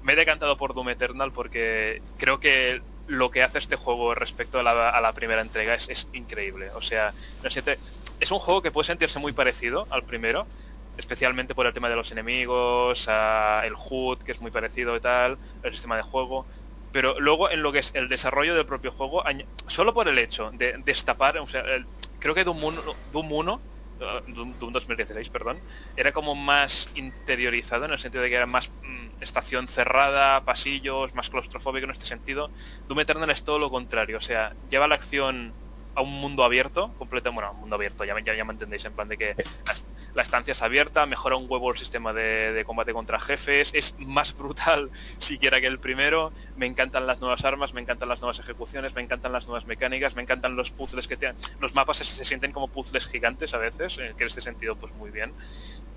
Me he decantado por Doom Eternal porque creo que lo que hace este juego respecto a la, primera entrega es, increíble. O sea, es un juego que puede sentirse muy parecido al primero, especialmente por el tema de los enemigos, a el HUD, que es muy parecido y tal, el sistema de juego. Pero luego en lo que es el desarrollo del propio juego, solo por el hecho de destapar, o sea, el- creo que Doom 1, Doom 1 eh, Doom, Doom 2016, perdón, era como más interiorizado en el sentido de que era más mm, estación cerrada, pasillos, más claustrofóbico en este sentido. Doom Eternal es todo lo contrario, o sea, lleva la acción a un mundo abierto, completo, bueno, un mundo abierto, ya, me- ya, ya me entendéis, en plan de que la estancia es abierta, mejora un huevo el sistema de, de combate contra jefes, es más brutal siquiera que el primero, me encantan las nuevas armas, me encantan las nuevas ejecuciones, me encantan las nuevas mecánicas, me encantan los puzzles que te los mapas se, se sienten como puzzles gigantes a veces, eh, que en este sentido pues muy bien,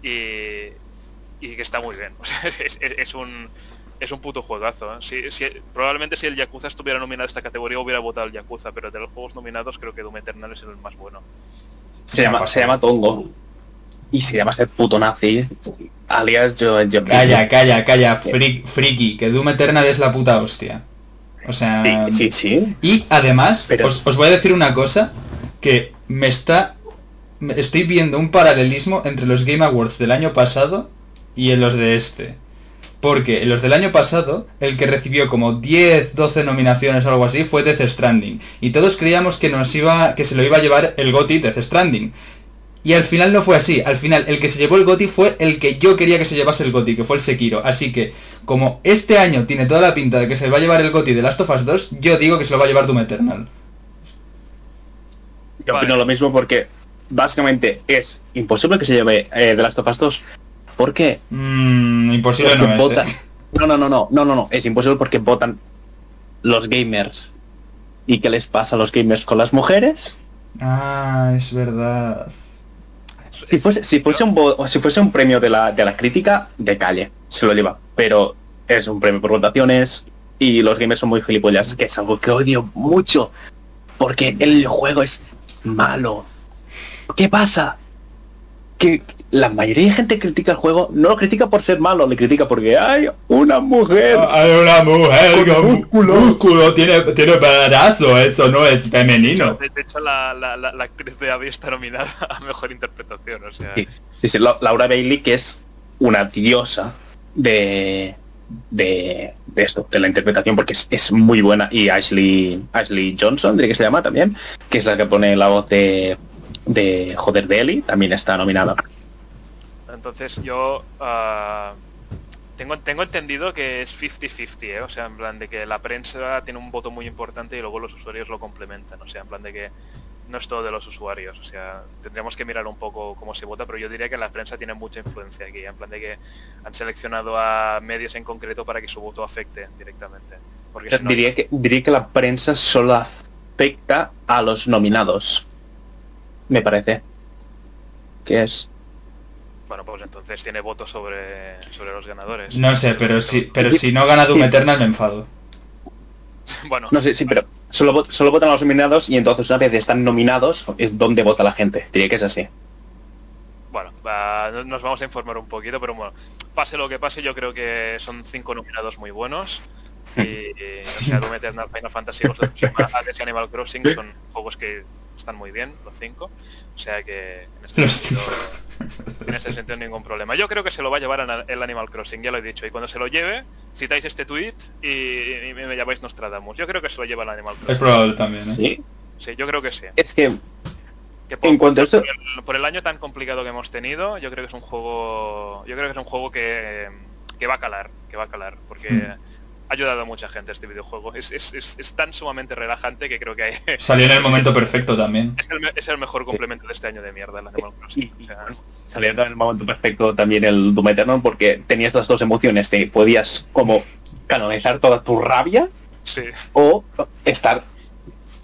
y, y que está muy bien, es, un es un puto juegazo. ¿eh? Probablemente si el Yakuza estuviera nominado a esta categoría hubiera votado el Yakuza, pero de los juegos nominados creo que Doom Eternal es el más bueno. Se llama, se llama Tongo. Y se llama ese puto nazi. Alias yo, yo Calla, calla, calla. Fri- friki. Que Doom Eternal es la puta hostia. O sea... Sí, sí, sí. Y además, Pero- os, os voy a decir una cosa que me está... Estoy viendo un paralelismo entre los Game Awards del año pasado y en los de este. Porque en los del año pasado, el que recibió como 10, 12 nominaciones o algo así fue Death Stranding. Y todos creíamos que nos iba, que se lo iba a llevar el GOTY Death Stranding. Y al final no fue así. Al final el que se llevó el GOTY fue el que yo quería que se llevase el GOTY, que fue el Sekiro. Así que, como este año tiene toda la pinta de que se va a llevar el GOTY de Last of Us 2, yo digo que se lo va a llevar Doom Eternal. Yo opino lo mismo porque básicamente es imposible que se lleve eh, The Last of Us 2 ¿Por qué? Mm, imposible no es, ¿eh? No, no, no, no, no, no, no, es imposible porque votan los gamers. ¿Y qué les pasa a los gamers con las mujeres? Ah, es verdad. Si fuese, si fuese, un, si fuese un premio de la, de la crítica, de calle, se lo lleva. Pero es un premio por votaciones y los gamers son muy gilipollas, que es algo que odio mucho. Porque el juego es malo. ¿Qué pasa? que la mayoría de gente critica el juego, no lo critica por ser malo, le critica porque hay una mujer. Ah, hay una mujer con, músculo. músculo, tiene, tiene brazo, eso no es femenino. De, hecho, la, la, la, actriz de Abby está nominada a mejor interpretación, o sea. Sí, sí, Laura Bailey, que es una diosa de, de, de, esto, de la interpretación, porque es, es, muy buena. Y Ashley, Ashley Johnson, de que se llama también, que es la que pone la voz de de Joder de Eli también está nominada. Entonces yo uh, tengo, tengo entendido que es 50-50, ¿eh? o sea, en plan de que la prensa tiene un voto muy importante y luego los usuarios lo complementan, o sea, en plan de que no es todo de los usuarios, o sea, tendríamos que mirar un poco cómo se vota, pero yo diría que la prensa tiene mucha influencia aquí, en plan de que han seleccionado a medios en concreto para que su voto afecte directamente. Porque diría, que, diría que la prensa solo afecta a los nominados me parece. que es? Bueno, pues entonces tiene votos sobre, sobre los ganadores. No sé, pero si, pero si no gana Doom Eternal me enfado. bueno. No sé, sí, pero solo, solo votan los nominados y entonces una vez están nominados es donde vota la gente. Diría que es así. Bueno, nos vamos a informar un poquito, pero bueno, pase lo que pase, yo creo que son cinco nominados muy buenos. Y, o sea, Doom Eternal, Final Fantasy, los y Animal Crossing son juegos que están muy bien, los cinco. O sea que en este, sentido, en este sentido ningún problema. Yo creo que se lo va a llevar el Animal Crossing, ya lo he dicho. Y cuando se lo lleve, citáis este tweet y, me llamáis Nostradamus. Yo creo que se lo lleva el Animal Crossing. Es probable también, ¿eh? ¿Sí? Sí, yo creo que sí. Es que... por, en cuanto por, el, por, el, año tan complicado que hemos tenido, yo creo que es un juego... Yo creo que es un juego que, que va a calar, que va a calar. Porque... Hmm ha ayudado a mucha gente este videojuego. Es, es, es, tan sumamente relajante que creo que hay... Salió en el momento perfecto también. Es el, mejor complemento de este año de mierda, el Animal Crossing. Salió en el momento perfecto también el Doom Eternal porque tenías las dos emociones. Te podías como canonizar toda tu rabia o estar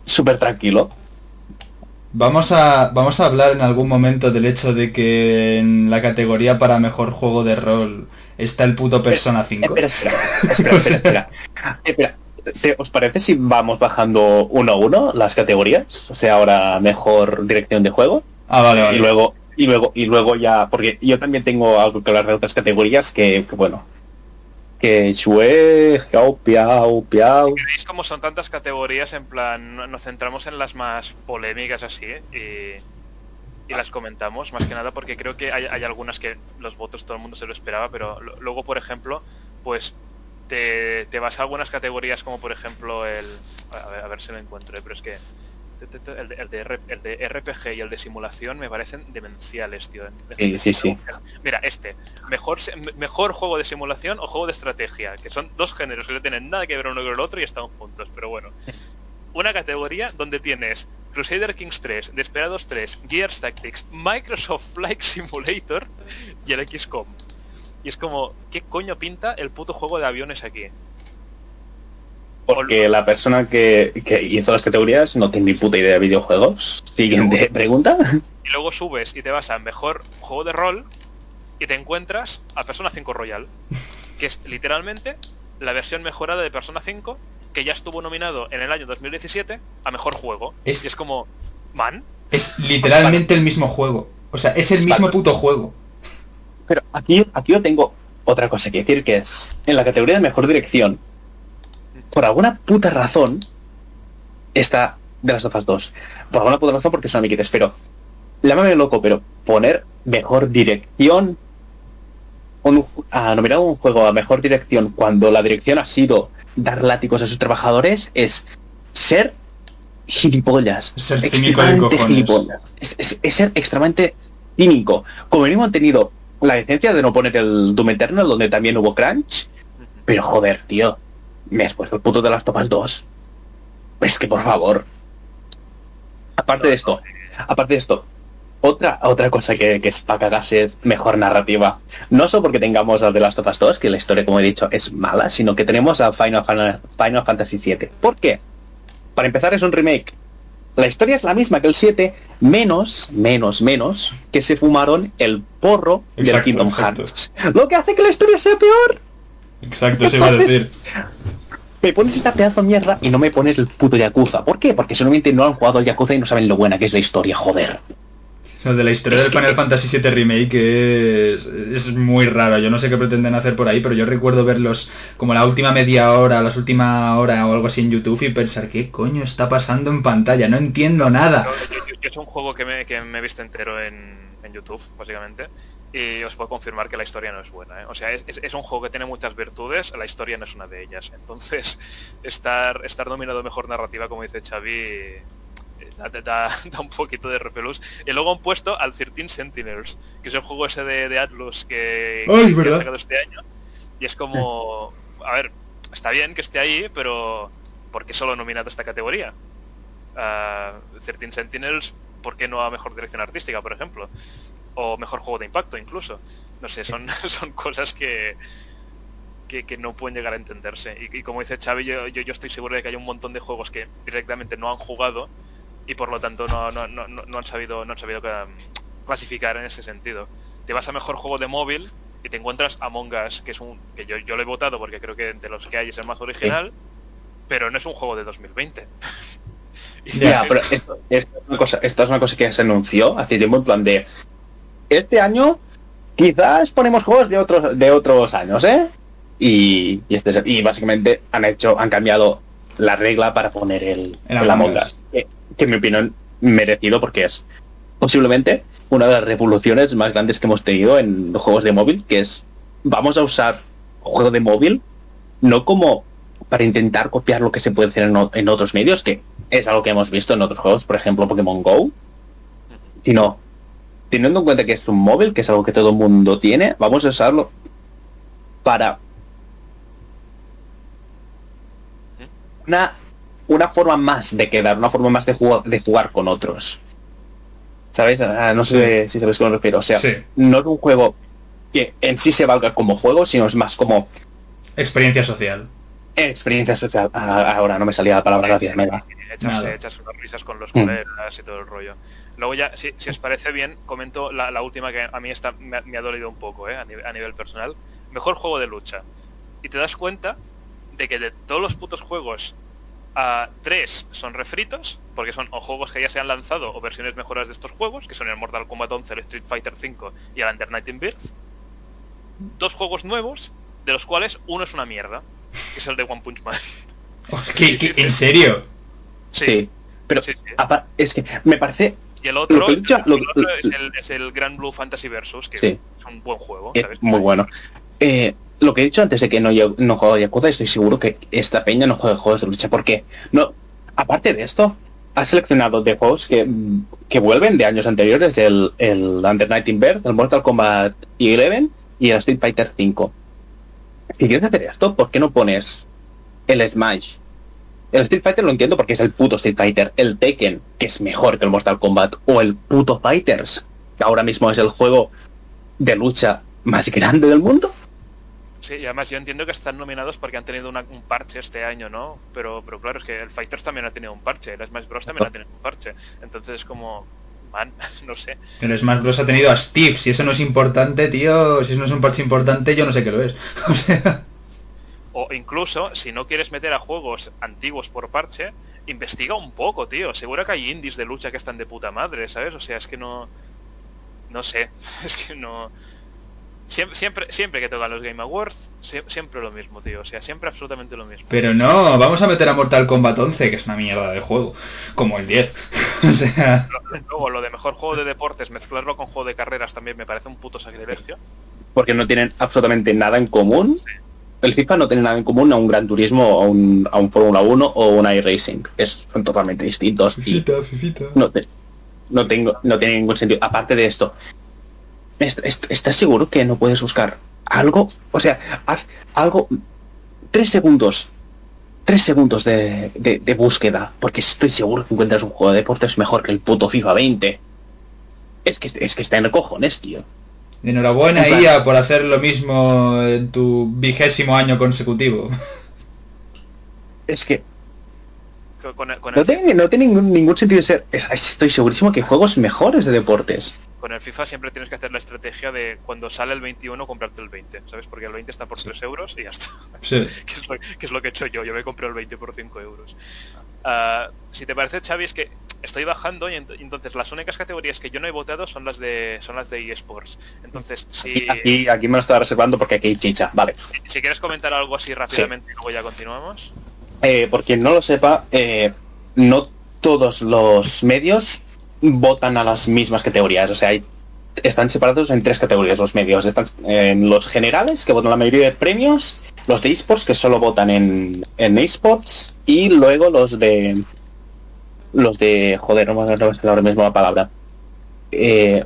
súper tranquilo. Vamos a, vamos a hablar en algún momento del hecho de que en la categoría para mejor juego de rol está el puto Persona 5. Espera, espera, espera, espera, ¿Os parece si vamos bajando uno a uno las categorías? O sea, ahora mejor dirección de juego. Ah, vale, Y luego, y luego, y luego ya, porque yo también tengo algo que hablar de otras categorías que, bueno, que Shue, Piao, Piao, Piao. ¿Veis cómo son tantas categorías? En plan, nos centramos en las más polémicas así, y y las comentamos, más que nada porque creo que hay, algunas que los votos todo el mundo se lo esperaba, pero luego, por ejemplo, pues te, vas a algunas categorías como por ejemplo el... A ver, si lo encuentro, ¿eh? pero es que el de, el, de, RPG y el de simulación me parecen demenciales, tío. Sí, sí, sí. Mira, este, mejor, mejor juego de simulación o juego de estrategia, que son dos géneros que no tienen nada que ver uno con el otro y están juntos, pero bueno. Una categoría donde tienes Crusader Kings 3, Desperados 3, Gears Tactics, Microsoft Flight Simulator y el XCOM. Y es como, ¿qué coño pinta el puto juego de aviones aquí? Porque la persona que, hizo las categorías no tiene ni puta idea de videojuegos. Siguiente pregunta. Y luego subes y te vas a mejor juego de rol y te encuentras a Persona 5 Royal, que es literalmente la versión mejorada de Persona 5 que ya estuvo nominado en el año 2017 a mejor juego. Es, y es como, man. Es literalmente el mismo juego. O sea, es el mismo puto juego. Pero aquí, aquí yo tengo otra cosa que decir que es, en la categoría de mejor dirección, por alguna puta razón, está de las otras dos. Por alguna puta razón porque son amiguites, pero llámame loco, pero poner mejor dirección a nominar un juego a mejor dirección cuando la dirección ha sido dar látigos a sus trabajadores es ser gilipollas. Ser cínico de gilipollas. Es, ser extremadamente cínico. Como mínimo han tenido la decencia de no poner el Doom Eternal donde también hubo crunch. Pero joder, tío. Me has puesto el puto de las topas 2. Es que por favor. Aparte de esto, aparte de esto, otra, otra cosa que, es para cagarse es mejor narrativa. No solo porque tengamos a The Last of Us 2, que la historia, como he dicho, es mala, sino que tenemos a Final, Final, Fantasy VII. ¿Por qué? Para empezar es un remake. La historia es la misma que el 7, menos, menos, menos, que se fumaron el porro del Kingdom Hearts. Lo que hace que la historia sea peor. Exacto, se iba a decir. Me pones esta pedazo de mierda y no me pones el puto Yakuza. ¿Por qué? Porque solamente no han jugado el Yakuza y no saben lo buena que es la historia, joder. Lo de la historia del Final Fantasy VII Remake es, es, muy raro. Yo no sé qué pretenden hacer por ahí, pero yo recuerdo verlos como la última media hora, las última hora o algo así en YouTube y pensar, ¿qué coño está pasando en pantalla? No entiendo nada. es un juego que me, que he visto entero en, en, YouTube, básicamente, y os puedo confirmar que la historia no es buena. ¿eh? O sea, es, es, un juego que tiene muchas virtudes, la historia no es una de ellas. Entonces, estar, estar dominado mejor narrativa, como dice Xavi, da, un poquito de repelús. Y luego han puesto al 13 Sentinels, que es el juego ese de, Atlus que, ha sacado este año. Y es como, a ver, está bien que esté ahí, pero ¿por qué solo nominado esta categoría? Uh, 13 Sentinels, ¿por qué no a mejor dirección artística, por ejemplo? O mejor juego de impacto incluso. No sé, son, son cosas que, que, no pueden llegar a entenderse. Y, como dice Xavi, yo, yo, yo, estoy seguro de que hay un montón de juegos que directamente no han jugado y por lo tanto no, no, no, no han sabido no han sabido mm, clasificar en ese sentido. Te vas a mejor juego de móvil y te encuentras Among Us, que es un que yo, yo lo he votado porque creo que de los que hay es el más original, pero no es un juego de 2020. ya, pero esto, es una cosa, esto es una cosa que se anunció hace tiempo en plan de este año quizás ponemos juegos de otros de otros años, ¿eh? Y, y, este, y básicamente han hecho, han cambiado la regla para poner el, el Among Us que en mi opinión merecido porque es posiblemente una de las revoluciones más grandes que hemos tenido en los juegos de móvil, que es vamos a usar juego de móvil no como para intentar copiar lo que se puede hacer en, otros medios, que es algo que hemos visto en otros juegos, por ejemplo Pokémon Go, sino teniendo en cuenta que es un móvil, que es algo que todo el mundo tiene, vamos a usarlo para una una forma más de quedar, una forma más de jugar, de jugar con otros. ¿Sabes? Ah, no sé si sabes a qué me refiero. O sea, no es un juego que en sí se valga como juego, sino es más como... Experiencia social. Experiencia social. Ah, ahora no me salía la palabra gracias, mega. Echas, echas unas risas con los mm. colegas y todo el rollo. Luego ya, si, os parece bien, comento la, última que a mí está, me, ha dolido un poco, ¿eh? a, nivel, a nivel personal. Mejor juego de lucha. Y te das cuenta de que de todos los putos juegos tres son refritos, porque son o juegos que ya se han lanzado o versiones mejoras de estos juegos, que son el Mortal Kombat 11, el Street Fighter 5 y el Under Night in Birth. Dos juegos nuevos, de los cuales uno es una mierda, que es el de One Punch Man. en serio? Sí. Pero es que me parece... Y el otro, es, el, Grand Blue Fantasy Versus, que es un buen juego. muy bueno. Eh, lo que he dicho antes de que no, no juego Yakuza, estoy seguro que esta peña no juega juegos de lucha, porque no, aparte de esto, ha seleccionado de juegos que, que vuelven de años anteriores, el, el Under Night in el Mortal Kombat 11 y el Street Fighter 5. Si quieres hacer esto, ¿por qué no pones el Smash? El Street Fighter lo entiendo porque es el puto Street Fighter, el Tekken, que es mejor que el Mortal Kombat, o el puto Fighters, que ahora mismo es el juego de lucha más grande del mundo. Sí, y además yo entiendo que están nominados porque han tenido un parche este año, ¿no? Pero, pero claro, es que el Fighters también ha tenido un parche, el Smash Bros también ha tenido un parche. Entonces es como, man, no sé. El Smash Bros ha tenido a Steve, si eso no es importante, tío, si eso no es un parche importante, yo no sé qué lo es. O sea... O incluso, si no quieres meter a juegos antiguos por parche, investiga un poco, tío. Seguro que hay indies de lucha que están de puta madre, ¿sabes? O sea, es que no... No sé, es que no... Siempre, siempre, que tocan los Game Awards, siempre lo mismo, tío. O sea, siempre absolutamente lo mismo. Pero no, vamos a meter a Mortal Kombat 11, que es una mierda de juego. Como el 10. o sea... Luego, lo de mejor juego de deportes, mezclarlo con juego de carreras también me parece un puto sacrilegio. porque no tienen absolutamente nada en común. El FIFA no tiene nada en común a un Gran Turismo a un, a un Fórmula 1 o un iRacing. Es, son totalmente distintos. y No, no, tengo, no tiene ningún sentido. Aparte de esto, ¿estás seguro que no puedes buscar algo? O sea, haz algo... Tres segundos. Tres segundos de, de, búsqueda. Porque estoy seguro que encuentras un juego de deportes mejor que el puto FIFA 20. Es que, es que está en cojones, tío. Enhorabuena, IA, por hacer lo mismo en tu vigésimo año consecutivo. Es que... no, tiene, no, tiene, ningún, sentido ser... Estoy segurísimo que hay juegos mejores de deportes. Con el FIFA siempre tienes que hacer la estrategia de cuando sale el 21 comprarte el 20, ¿sabes? Porque el 20 está por 3 euros y ya está. Sí. que, es lo, que he hecho yo, yo me compré el 20 por 5 euros. Ah, si te parece, Xavi, es que estoy bajando y entonces las únicas categorías que yo no he votado son las de son las de eSports. Entonces, si... Aquí, aquí, me lo estaba reservando porque aquí hay chicha, vale. Si, quieres comentar algo así rápidamente y luego ya continuamos. Eh, por quien no lo sepa, eh, no todos los medios votan a las mismas categorías. O sea, hay, están separados en tres categorías los medios. Están en los generales, que votan la mayoría de premios, los de esports, que solo votan en, en esports, y luego los de los de, joder, no me acuerdo ahora mismo la palabra, eh,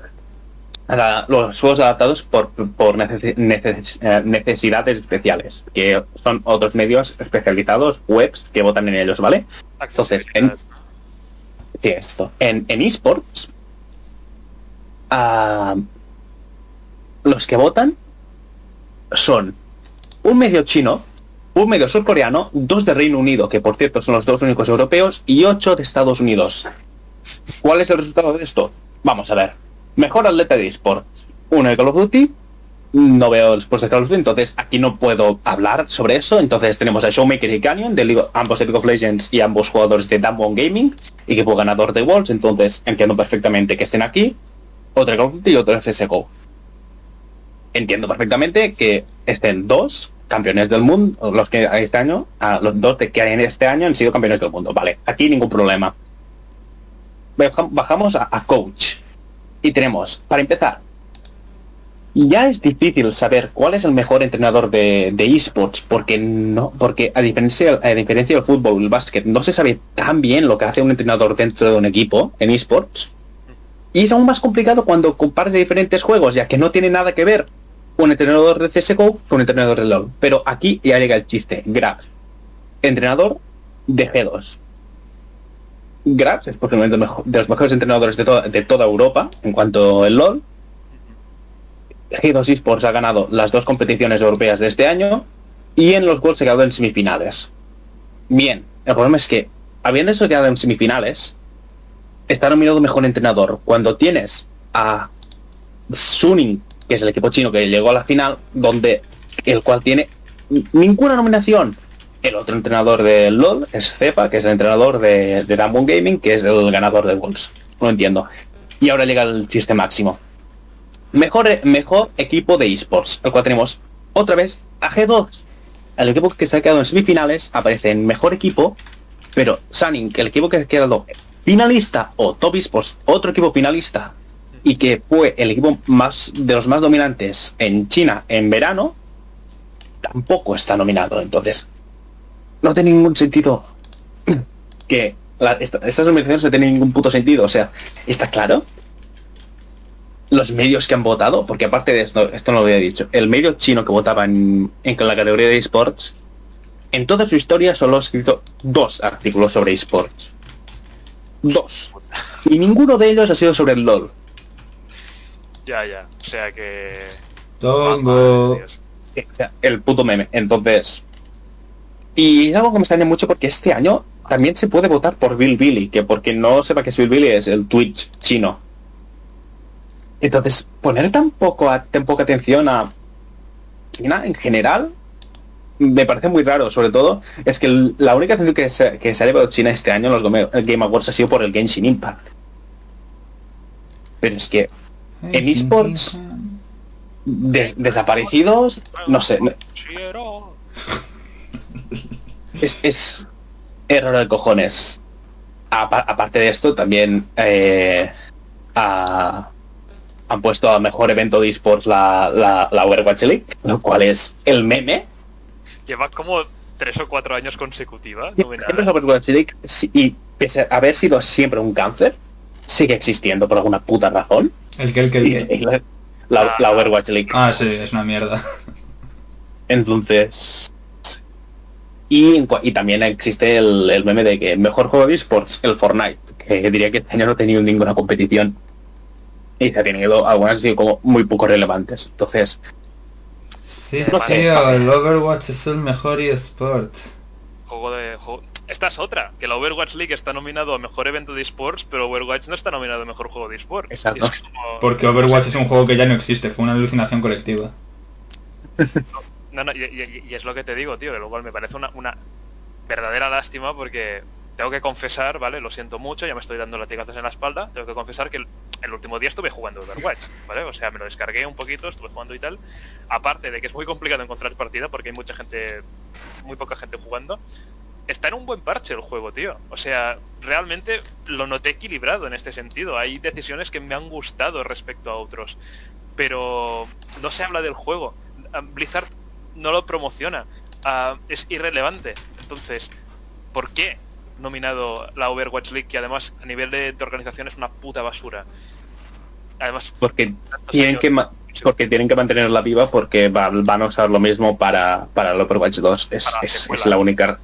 los juegos adaptados por, por eh, necesidades especiales, que son otros medios especializados, webs, que votan en ellos, ¿vale? Entonces, en, esto? En, en esports, ah, los que votan son un medio chino, un medio surcoreano, dos de Reino Unido, que por cierto son los dos únicos europeos, y ocho de Estados Unidos. ¿Cuál es el resultado de esto? Vamos a ver. Mejor atleta de eSports. Uno de Call of Duty. No veo después de Call of Duty, entonces aquí no puedo hablar sobre eso. Entonces tenemos a Showmaker y Canyon, de ambos de League of Legends y ambos jugadores de Damwon Gaming, equipo ganador de Worlds, entonces entiendo perfectamente que estén aquí. Otro Call of Duty y otro CSGO. Entiendo perfectamente que estén dos campeones del mundo, los que este año, a los dos que hay en este año han sido campeones del mundo. Vale, aquí ningún problema. Bajamos a, coach. Y tenemos, para empezar, ya es difícil saber cuál es el mejor entrenador de, esports, porque no, porque a diferencia, a diferencia del fútbol el básquet, no se sabe tan bien lo que hace un entrenador dentro de un equipo en esports. Y es aún más complicado cuando compares diferentes juegos, ya que no tiene nada que ver un entrenador de CSGO con un entrenador de LoL. Pero aquí ya llega el chiste. Grabs, entrenador de G2. Grabs es posiblemente de los mejores entrenadores de, de toda Europa en cuanto al LoL. G2 Esports ha ganado las dos competiciones europeas de este año y en los Worlds se quedado en semifinales. Bien, el problema es que, habiendo eso quedado en semifinales, está nominado mejor entrenador. Cuando tienes a Suning que es el equipo chino que llegó a la final, donde el cual tiene ninguna nominación. El otro entrenador de LOL es Cepa, que es el entrenador de, de Gaming, que es el ganador de Wolves. No entiendo. Y ahora llega el chiste máximo. Mejor, mejor equipo de esports, el cual tenemos otra vez a G2. El equipo que se ha quedado en semifinales aparece en mejor equipo, pero Sunning, el equipo que ha quedado finalista o Top Esports, otro equipo finalista y que fue el equipo más de los más dominantes en China en verano, tampoco está nominado. Entonces, no tiene ningún sentido que estas nominaciones no tienen ningún puto sentido. O sea, ¿está claro? Los medios que han votado, porque aparte de esto, esto no lo había dicho, el medio chino que votaba en, en la categoría de esports, en toda su historia solo ha escrito dos artículos sobre esports. Dos. Y ninguno de ellos ha sido sobre el LOL. Ya, ya. O sea que... Tongo. el puto meme. Entonces... Y es algo que me extraña mucho porque este año también se puede votar por Bill Billy, que porque no sepa que es Bill Billy es el Twitch chino. Entonces, poner tan, poco tan poca atención a China en general me parece muy raro, sobre todo es que la única atención que se, que se ha llevado China este año en los Game Awards ha sido por el Genshin Impact. Pero es que en esports desaparecidos, no sé. Es, es error de cojones. aparte de esto, también eh, a, han puesto a mejor evento de esports la, la, la Overwatch League, lo cual es el meme. Lleva como tres o cuatro años consecutivas. Siempre Overwatch League, y pese a haber sido siempre un cáncer, sigue existiendo por alguna puta razón. ¿El que el que el La, la, Overwatch League. Ah, sí, es una mierda. Entonces... Y, y también existe el, el, meme de que mejor juego de esports, el Fortnite, que diría que este año no ha tenido ninguna competición. Y se ha tenido algunas sido como muy poco relevantes. Entonces... Sí, tío, el Overwatch es el mejor eSport. Juego de... Juego... Esta es otra, que la Overwatch League está nominado a mejor evento de esports, pero Overwatch no está nominado a mejor juego de esports. Exacto. Porque Overwatch es un juego que ya no existe, fue una alucinación colectiva. No, no, y, es lo que te digo, tío, que lo cual me parece una, una verdadera lástima porque tengo que confesar, ¿vale? Lo siento mucho, ya me estoy dando latigazos en la espalda, tengo que confesar que el, el, último día estuve jugando Overwatch, ¿vale? O sea, me lo descargué un poquito, estuve jugando y tal. Aparte de que es muy complicado encontrar partida porque hay mucha gente, muy poca gente jugando, está en un buen parche el juego, tío. O sea, realmente lo noté equilibrado en este sentido. Hay decisiones que me han gustado respecto a otros. Pero no se habla del juego. Blizzard no lo promociona. Uh, es irrelevante. Entonces, ¿por qué nominado la Overwatch League, que además a nivel de, de organización es una puta basura? Además, porque tienen que porque tienen que mantenerla viva porque va, van a usar lo mismo para, para el Overwatch 2. Es, es, es la única.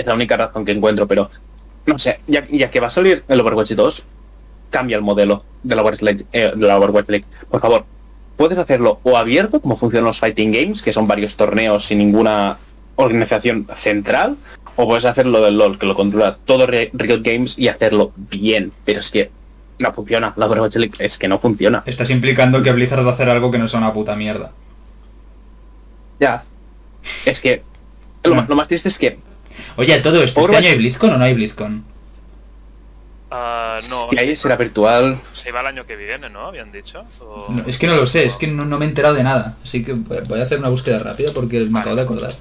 Es la única razón que encuentro, pero no sé, ya, ya que va a salir el Overwatch 2, cambia el modelo de la Overwatch League, eh, de la Overwatch League. Por favor, puedes hacerlo o abierto, como funcionan los Fighting Games, que son varios torneos sin ninguna organización central, o puedes hacerlo del LOL, que lo controla todo Riot Games y hacerlo bien. Pero es que no funciona, la Overwatch League es que no funciona. Estás implicando que Blizzard va a hacer algo que no sea una puta mierda. Ya. Es que lo, lo más triste es que... Oye, todo esto, ¿este año hay BlizzCon o no hay BlizzCon? Uh, no, si hay será virtual. Se va el año que viene, ¿no? Habían dicho. O... No, es que no lo sé, es que no, no, me he enterado de nada. Así que voy a hacer una búsqueda rápida porque vale. me acabo de acordar.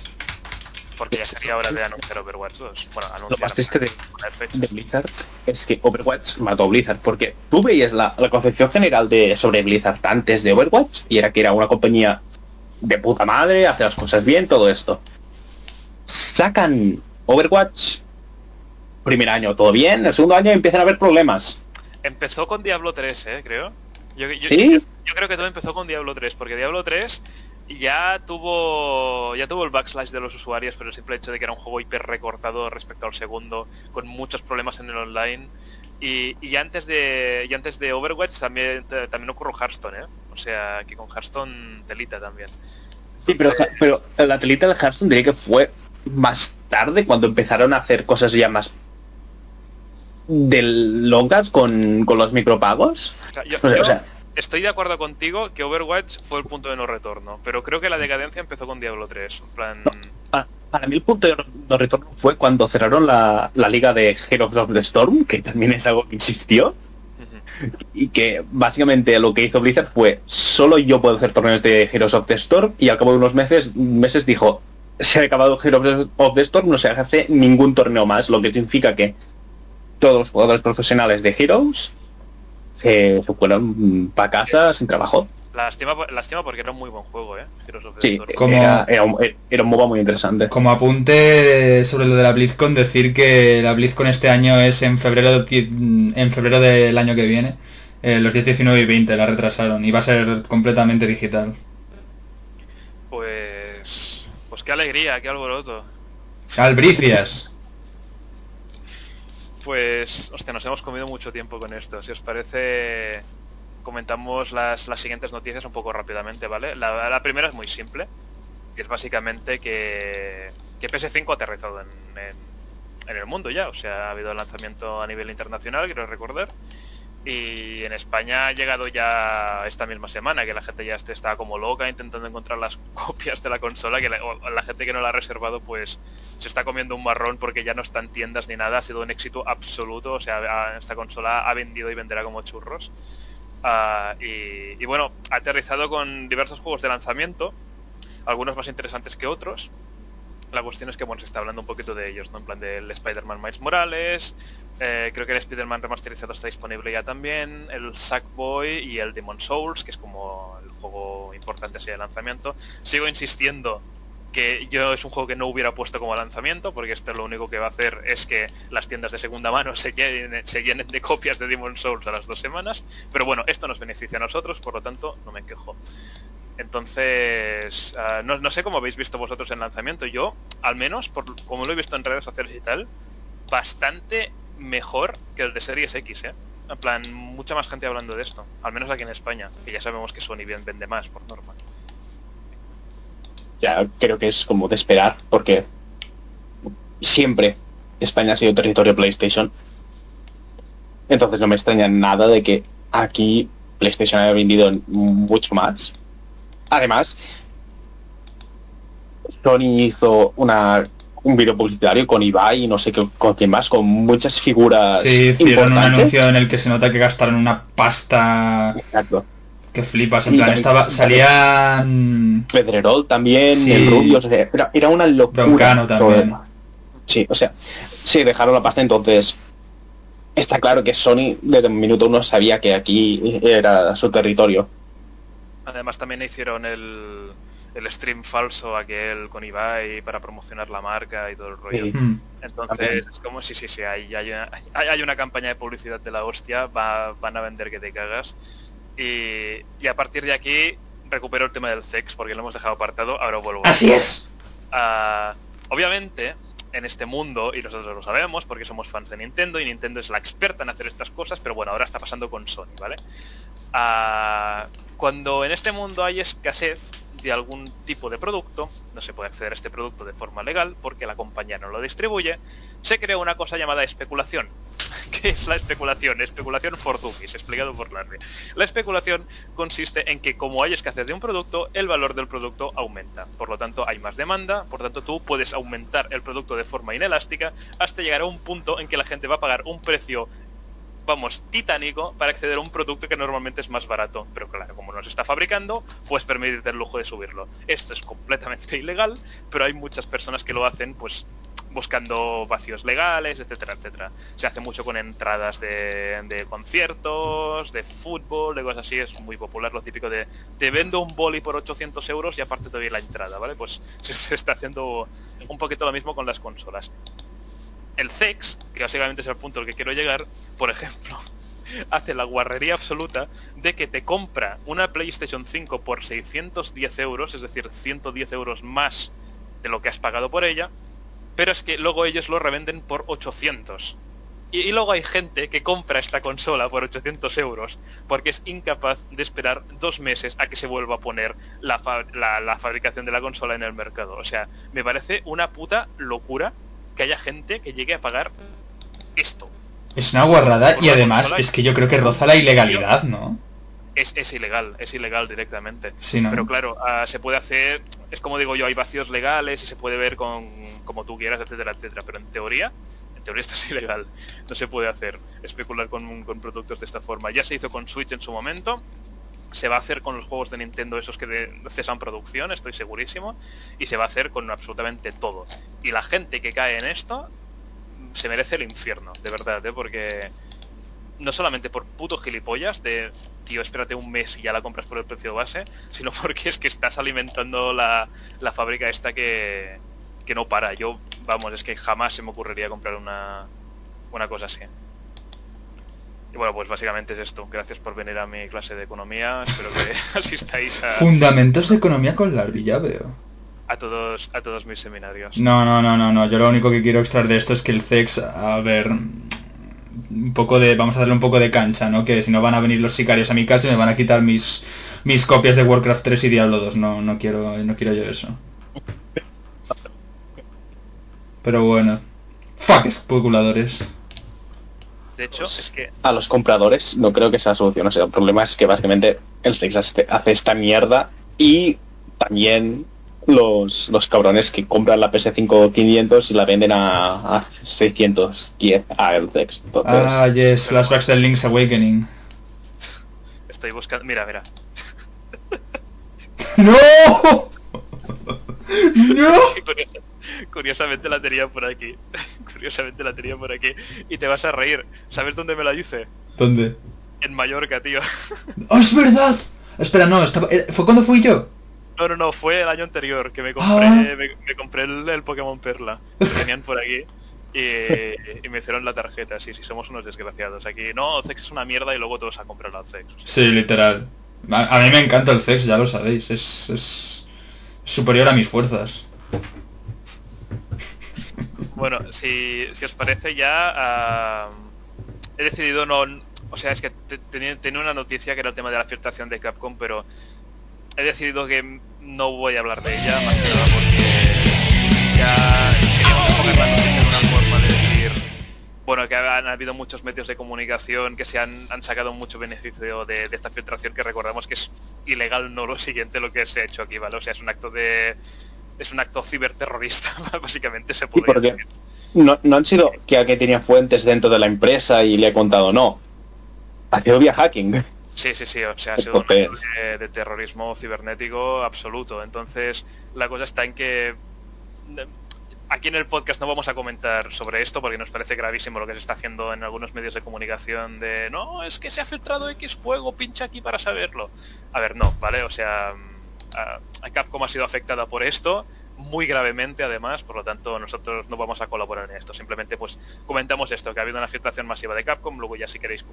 Porque ya sería hora de anunciar Overwatch 2. Bueno, anunciar Lo más triste de, de, Blizzard es que Overwatch mató a Blizzard. Porque tú veías la, la concepción general de sobre Blizzard antes de Overwatch y era que era una compañía de puta madre, hace las cosas bien, todo esto. Sacan Overwatch primer año todo bien, el segundo año empiezan a haber problemas. Empezó con Diablo 3, ¿eh? Creo. Yo, yo, ¿Sí? yo, yo, creo que todo empezó con Diablo 3, porque Diablo 3 ya tuvo ya tuvo el backslash de los usuarios, pero el simple hecho de que era un juego hiper recortado respecto al segundo, con muchos problemas en el online. Y, y antes de y antes de Overwatch también también ocurrió Hearthstone, ¿eh? O sea, que con Hearthstone telita también. Entonces... Sí, pero, pero la telita de Hearthstone diría que fue más tarde cuando empezaron a hacer cosas ya más del locas con, con los micropagos. O sea, yo, yo o sea, estoy de acuerdo contigo que Overwatch fue el punto de no retorno, pero creo que la decadencia empezó con Diablo 3. En plan... no, para, para, mí el punto de no retorno fue cuando cerraron la, la liga de Heroes of the Storm, que también es algo que. Uh -huh. Y que básicamente lo que hizo Blizzard fue solo yo puedo hacer torneos de Heroes of the Storm y al cabo de unos meses, meses dijo se ha acabado Heroes of the Storm, no se hace ningún torneo más, lo que significa que todos los jugadores profesionales de Heroes se, se fueron para casa sin trabajo. Lástima, lástima porque era un muy buen juego, ¿eh? Heroes of the sí, Storm. Como- era, era un, era un MOBA muy interesante. Como apunte sobre lo de la BlizzCon, decir que la BlizzCon este año es en febrero, de- en febrero del año que viene. Eh, los días 19 y 20 la retrasaron y va a ser completamente digital. Pues... Pues qué alegría, qué alboroto. Albricias. Pues, hostia, nos hemos comido mucho tiempo con esto. Si os parece, comentamos las, las siguientes noticias un poco rápidamente, ¿vale? La, la, primera es muy simple. Y es básicamente que, que PS5 ha aterrizado en, en, en, el mundo ya. O sea, ha habido lanzamiento a nivel internacional, quiero recordar. Y en España ha llegado ya esta misma semana, que la gente ya está como loca intentando encontrar las copias de la consola, que la, gente que no la ha reservado pues se está comiendo un marrón porque ya no está en tiendas ni nada, ha sido un éxito absoluto, o sea, esta consola ha vendido y venderá como churros. Y, y, bueno, ha aterrizado con diversos juegos de lanzamiento, algunos más interesantes que otros. La cuestión es que bueno, se está hablando un poquito de ellos, ¿no? En plan del Spider-Man Miles Morales, Eh, creo que el Spider-Man remasterizado está disponible ya también, el Sackboy y el Demon Souls, que es como el juego importante así de lanzamiento. Sigo insistiendo que yo es un juego que no hubiera puesto como lanzamiento, porque esto lo único que va a hacer es que las tiendas de segunda mano se llenen, se llenen de copias de Demon Souls a las dos semanas. Pero bueno, esto nos beneficia a nosotros, por lo tanto no me quejo. Entonces, ah, no, no, sé cómo habéis visto vosotros el lanzamiento. Yo, al menos, por como lo he visto en redes sociales y tal, bastante mejor que el de Series X, ¿eh? En plan, mucha más gente hablando de esto. Al menos aquí en España, que ya sabemos que Sony bien vende más, por norma. Ya creo que es como de esperar, porque siempre España ha sido territorio PlayStation. Entonces no me extraña nada de que aquí PlayStation haya vendido mucho más. Además, Sony hizo una un video publicitario con Ibai y no sé qué, con quién más, con muchas figuras. Sí, hicieron un anuncio en el que se nota que gastaron una pasta. Exacto. Que flipas, en plan, estaba, salía... Pedrerol también, el Rubio, era, era, una locura. también. Sí, o sea, sí, dejaron la pasta, entonces está claro que Sony desde un minuto uno sabía que aquí era su territorio. Además también hicieron el, el stream falso aquel con Ibai para promocionar la marca y todo el rollo. Hmm. Entonces es como si sí, sí, hay, hay, una, hay, una, campaña de publicidad de la hostia, va, van a vender que te cagas. Y, y, a partir de aquí recupero el tema del sex porque lo hemos dejado apartado, ahora vuelvo. Así es. Uh, obviamente, en este mundo, y nosotros lo sabemos porque somos fans de Nintendo y Nintendo es la experta en hacer estas cosas, pero bueno, ahora está pasando con Sony, ¿vale? Uh, cuando en este mundo hay escasez, de algún tipo de producto, no se puede acceder a este producto de forma legal porque la compañía no lo distribuye, se crea una cosa llamada especulación. ¿Qué es la especulación? Especulación fortunis, explicado por Larry. La especulación consiste en que como hay escasez de un producto, el valor del producto aumenta. Por lo tanto, hay más demanda, por lo tanto tú puedes aumentar el producto de forma inelástica hasta llegar a un punto en que la gente va a pagar un precio vamos, titánico para acceder a un producto que normalmente es más barato. Pero claro, como no se está fabricando, pues permitirte el lujo de subirlo. Esto es completamente ilegal, pero hay muchas personas que lo hacen, pues buscando vacíos legales, etcétera, etcétera. Se hace mucho con entradas de, conciertos, de fútbol, de cosas así, es muy popular lo típico de te vendo un boli por 800 euros y aparte te la entrada, ¿vale? Pues se está haciendo un poquito lo mismo con las consolas el CEX, que básicamente es el punto al que quiero llegar, por ejemplo, hace la guarrería absoluta de que te compra una PlayStation 5 por 610 euros, es decir, 110 euros más de lo que has pagado por ella, pero es que luego ellos lo revenden por 800. Y, luego hay gente que compra esta consola por 800 euros porque es incapaz de esperar dos meses a que se vuelva a poner la fabricación de la consola en el mercado. O sea, me parece una puta locura que haya gente que llegue a pagar esto. Es una guarrada y además es que yo creo que roza la ilegalidad, ¿no? Es, es ilegal, es ilegal directamente. Sí, ¿no? Pero claro, ah, se puede hacer, es como digo yo, hay vacíos legales y se puede ver con como tú quieras, etcétera, etcétera. Pero en teoría, en teoría esto es ilegal. No se puede hacer, especular con, con productos de esta forma. Ya se hizo con Switch en su momento, se va a hacer con los juegos de Nintendo esos que cesan producción, estoy segurísimo, y se va a hacer con absolutamente todo. Y la gente que cae en esto se merece el infierno, de verdad, ¿eh? porque no solamente por puto gilipollas de tío, espérate un mes y ya la compras por el precio base, sino porque es que estás alimentando la, la fábrica esta que, que no para. Yo, vamos, es que jamás se me ocurriría comprar una, una cosa así. Y bueno, pues básicamente es esto. Gracias por venir a mi clase de economía. Espero que asistáis a... Fundamentos de economía con Larry, ya veo. A todos, a todos mis seminarios. No, no, no, no, no. Yo lo único que quiero extraer de esto es que el CEX, a ver, un poco de, vamos a darle un poco de cancha, ¿no? Que si no van a venir los sicarios a mi casa y me van a quitar mis, mis copias de Warcraft 3 y Diablo 2. No, no quiero, no quiero yo eso. Pero bueno. Fuck especuladores. De hecho, pues es que... A los compradores no creo que sea solución. O sea, el problema es que básicamente el Flex hace esta mierda y también los, los cabrones que compran la PS5 500 y la venden a, a 610 a el Flex. Ah, yes, flashbacks del Link's Awakening. Estoy buscando... Mira, mira. ¡No! ¡No! Curiosamente la tenía por aquí. curiosamente la tenía por aquí. Y te vas a reír. ¿Sabes dónde me la hice? ¿Dónde? En Mallorca, tío. ¡Oh, es verdad! Espera, no, estaba... Eh, ¿fue cuando fui yo? No, no, no, fue el año anterior que me compré, ah. me, compré el, Pokémon Perla. Que tenían por aquí. Y, me hicieron la tarjeta, sí, sí, somos unos desgraciados. Aquí, no, Zex es una mierda y luego todos a comprar al Zex. Sí, literal. A, mí me encanta el Zex, ya lo sabéis. Es, es superior a mis fuerzas. Bueno, si, si os parece ya... Ah, he decidido no... O sea, es que tenía, una noticia que era el tema de la filtración de Capcom, pero he decidido que no voy a hablar de ella, más que nada porque ya queríamos la de una forma de decir, bueno, que han habido muchos medios de comunicación que se han, sacado mucho beneficio de, esta filtración, que recordamos que es ilegal, no lo siguiente lo que se ha hecho aquí, ¿vale? O sea, es un acto de... es un acto ciberterrorista, básicamente se podría decir. No, no han sido que alguien tenía fuentes dentro de la empresa y le ha contado, no. Ha sido vía hacking. Sí, sí, sí, o sea, ha sido un de, de, terrorismo cibernético absoluto. Entonces, la cosa está en que aquí en el podcast no vamos a comentar sobre esto porque nos parece gravísimo lo que se está haciendo en algunos medios de comunicación de no, es que se ha filtrado X juego, pincha aquí para saberlo. A ver, no, ¿vale? O sea, a Capcom ha sido afectada por esto muy gravemente además, por lo tanto nosotros no vamos a colaborar en esto. Simplemente pues comentamos esto, que ha habido una filtración masiva de Capcom, luego ya si queréis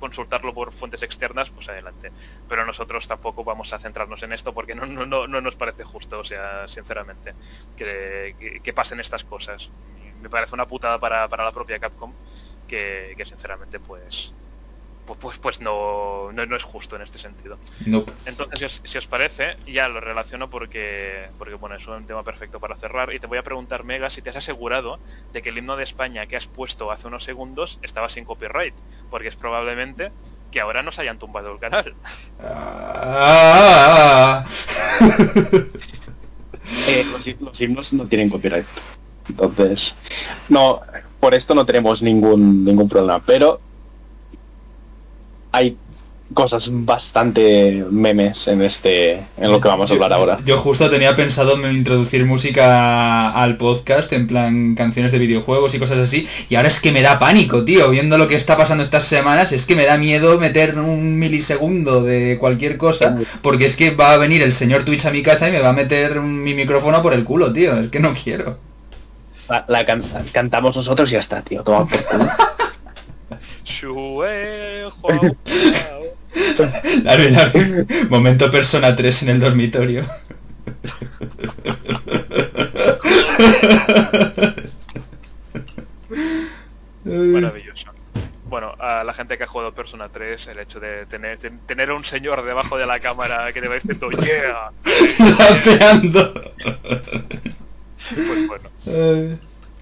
consultarlo por fuentes externas, pues adelante. Pero nosotros tampoco vamos a centrarnos en esto porque no, no, no, nos parece justo, o sea, sinceramente, que, pasen estas cosas. Me parece una putada para, para la propia Capcom que, que sinceramente pues pues, pues, pues no, no, es justo en este sentido. Entonces, si os, parece, ya lo relaciono porque, porque bueno, es un tema perfecto para cerrar. Y te voy a preguntar, Mega, si te has asegurado de que el himno de España que has puesto hace unos segundos estaba sin copyright. Porque es probablemente que ahora nos hayan tumbado el canal. Ah. Eh, los, himnos no tienen copyright. Entonces, no, por esto no tenemos ningún ningún problema. Pero hay cosas bastante memes en este en lo que vamos a hablar ahora. Yo justo tenía pensado introducir música al podcast en plan canciones de videojuegos y cosas así y ahora es que me da pánico, tío, viendo lo que está pasando estas semanas, es que me da miedo meter un milisegundo de cualquier cosa porque es que va a venir el señor Twitch a mi casa y me va a meter mi micrófono por el culo, tío, es que no quiero. La, cantamos nosotros y ya está, tío, toma por culo. Momento persona 3 en el dormitorio. Maravilloso. Bueno, a la gente que ha jugado Persona 3, el hecho de tener, tener un señor debajo de la cámara que te va diciendo ¡Yeah! pues bueno.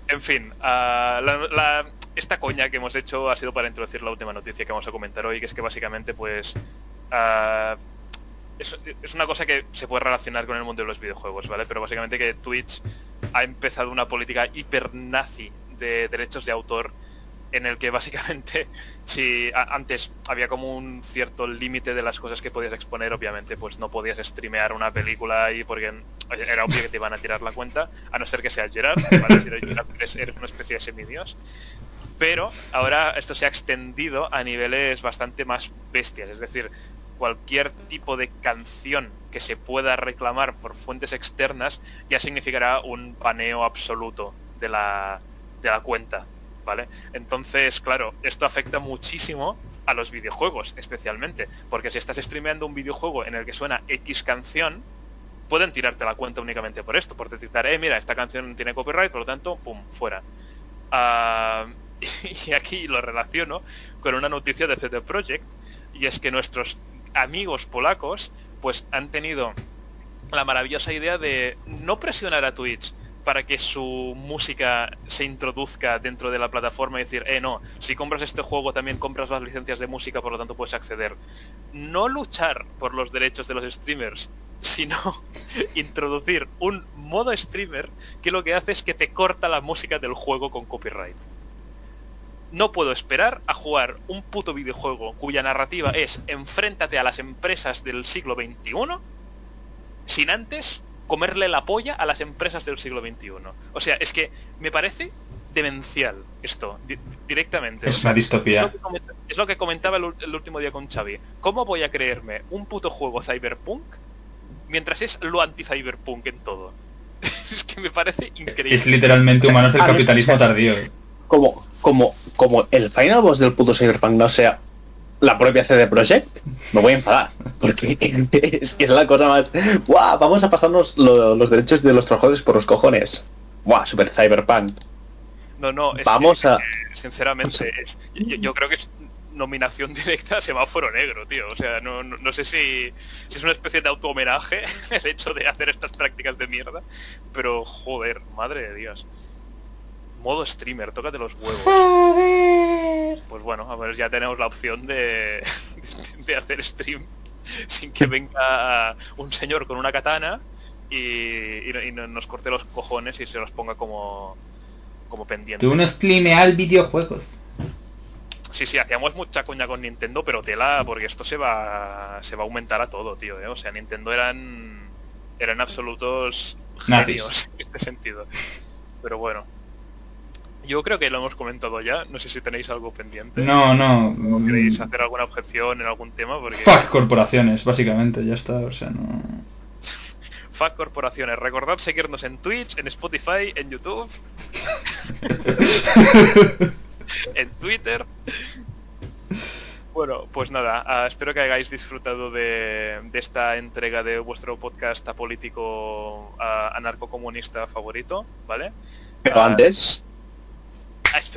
En fin, la, esta coña que hemos hecho ha sido para introducir la última noticia que vamos a comentar hoy, que es que básicamente pues ah, es, una cosa que se puede relacionar con el mundo de los videojuegos, ¿vale? Pero básicamente que Twitch ha empezado una política hiper nazi de derechos de autor en el que básicamente si antes había como un cierto límite de las cosas que podías exponer, obviamente pues no podías streamear una película y porque era obvio que te iban a tirar la cuenta, a no ser que sea Gerard, ¿vale? si eres una especie de semidios pero ahora esto se ha extendido a niveles bastante más bestias, es decir, cualquier tipo de canción que se pueda reclamar por fuentes externas ya significará un paneo absoluto de la, de la cuenta, ¿vale? Entonces, claro, esto afecta muchísimo a los videojuegos, especialmente, porque si estás streameando un videojuego en el que suena X canción, pueden tirarte la cuenta únicamente por esto, por detectar, eh, mira, esta canción tiene copyright, por lo tanto, pum, fuera. Ah, y aquí lo relaciono con una noticia de CD Projekt, y es que nuestros amigos polacos pues han tenido la maravillosa idea de no presionar a Twitch para que su música se introduzca dentro de la plataforma y decir, eh, no, si compras este juego también compras las licencias de música, por lo tanto puedes acceder. No luchar por los derechos de los streamers, sino introducir un modo streamer que lo que hace es que te corta la música del juego con copyright no puedo esperar a jugar un puto videojuego cuya narrativa es enfréntate a las empresas del siglo XXI sin antes comerle la polla a las empresas del siglo XXI. O sea, es que me parece demencial esto, directamente. Es una distopía. Es lo, que comentaba el, último día con Xavi. ¿Cómo voy a creerme un puto juego cyberpunk mientras es lo anti-cyberpunk en todo? es que me parece increíble. Es literalmente humanos del capitalismo tardío. Como, como, como el final boss del puto cyberpunk no sea la propia CD Projekt, me voy a enfadar. Porque es que es la cosa más... ¡Guau! Vamos a pasarnos los derechos de los trabajadores por los cojones. ¡Guau! Super cyberpunk. No, no, es Vamos a... sinceramente, yo, creo que es nominación directa a semáforo negro, tío. O sea, no, no, sé si, es una especie de auto homenaje el hecho de hacer estas prácticas de mierda, pero joder, madre de Dios. Modo streamer, tócate los huevos. Pues bueno, a ver, ya tenemos la opción de, de hacer stream sin que venga un señor con una katana y, y, nos corte los cojones y se los ponga como como pendiente. Tú no streameas videojuegos. Sí, sí, hacíamos mucha coña con Nintendo, pero tela, porque esto se va se va a aumentar a todo, tío. ¿eh? O sea, Nintendo eran eran absolutos genios en este sentido. Pero bueno. Yo creo que lo hemos comentado ya. No sé si tenéis algo pendiente. No, no. ¿Queréis hacer alguna objeción en algún tema? Porque... Fuck corporaciones, básicamente, ya está. O sea, no... Fuck corporaciones. Recordad seguirnos en Twitch, en Spotify, en YouTube. en Twitter. Bueno, pues nada, ah, espero que hayáis disfrutado de, esta entrega de vuestro podcast apolítico uh, anarcocomunista favorito, ¿vale? Pero ah, antes...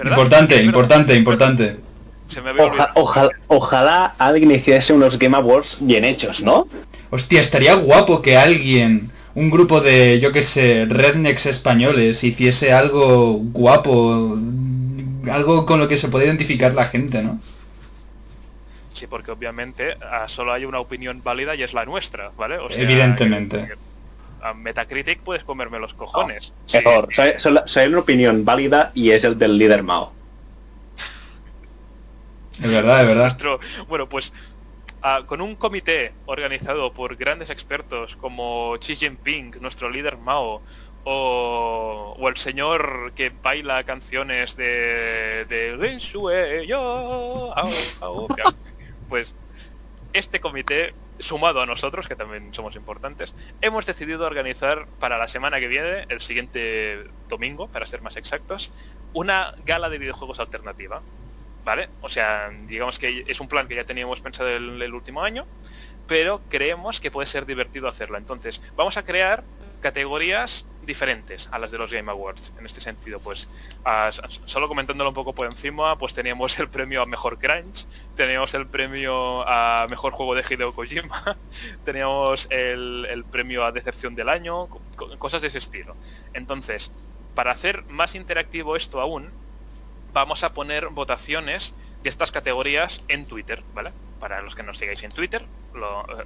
importante, importante, importante. ojalá alguien hiciese unos Game Awards bien hechos, ¿no? Hostia, estaría guapo que alguien, un grupo de, yo qué sé, rednecks españoles, hiciese algo guapo, algo con lo que se pueda identificar la gente, ¿no? Sí, porque obviamente ah, solo hay una opinión válida y es la nuestra, ¿vale? Evidentemente. A Metacritic puedes comerme los cojones. mejor, solo, hay una opinión válida y es el del líder Mao. Es verdad, es verdad. bueno, pues Ah, con un comité organizado por grandes expertos como Xi Jinping, nuestro líder Mao, o, el señor que baila canciones de, de yo, pues este comité sumado a nosotros, que también somos importantes, hemos decidido organizar para la semana que viene, el siguiente domingo, para ser más exactos, una gala de videojuegos alternativa. ¿vale? O sea, digamos que es un plan que ya teníamos pensado el, el último año, pero creemos que puede ser divertido hacerla. Entonces, vamos a crear categorías diferentes a las de los Game Awards. En este sentido, pues, solo comentándolo un poco por encima, pues teníamos el premio a Mejor Crunch, teníamos el premio a Mejor Juego de Hideo Kojima, teníamos el, premio a Decepción del Año, cosas de ese estilo. Entonces, para hacer más interactivo esto aún, vamos a poner votaciones de estas categorías en Twitter, ¿vale? Para los que nos sigáis en Twitter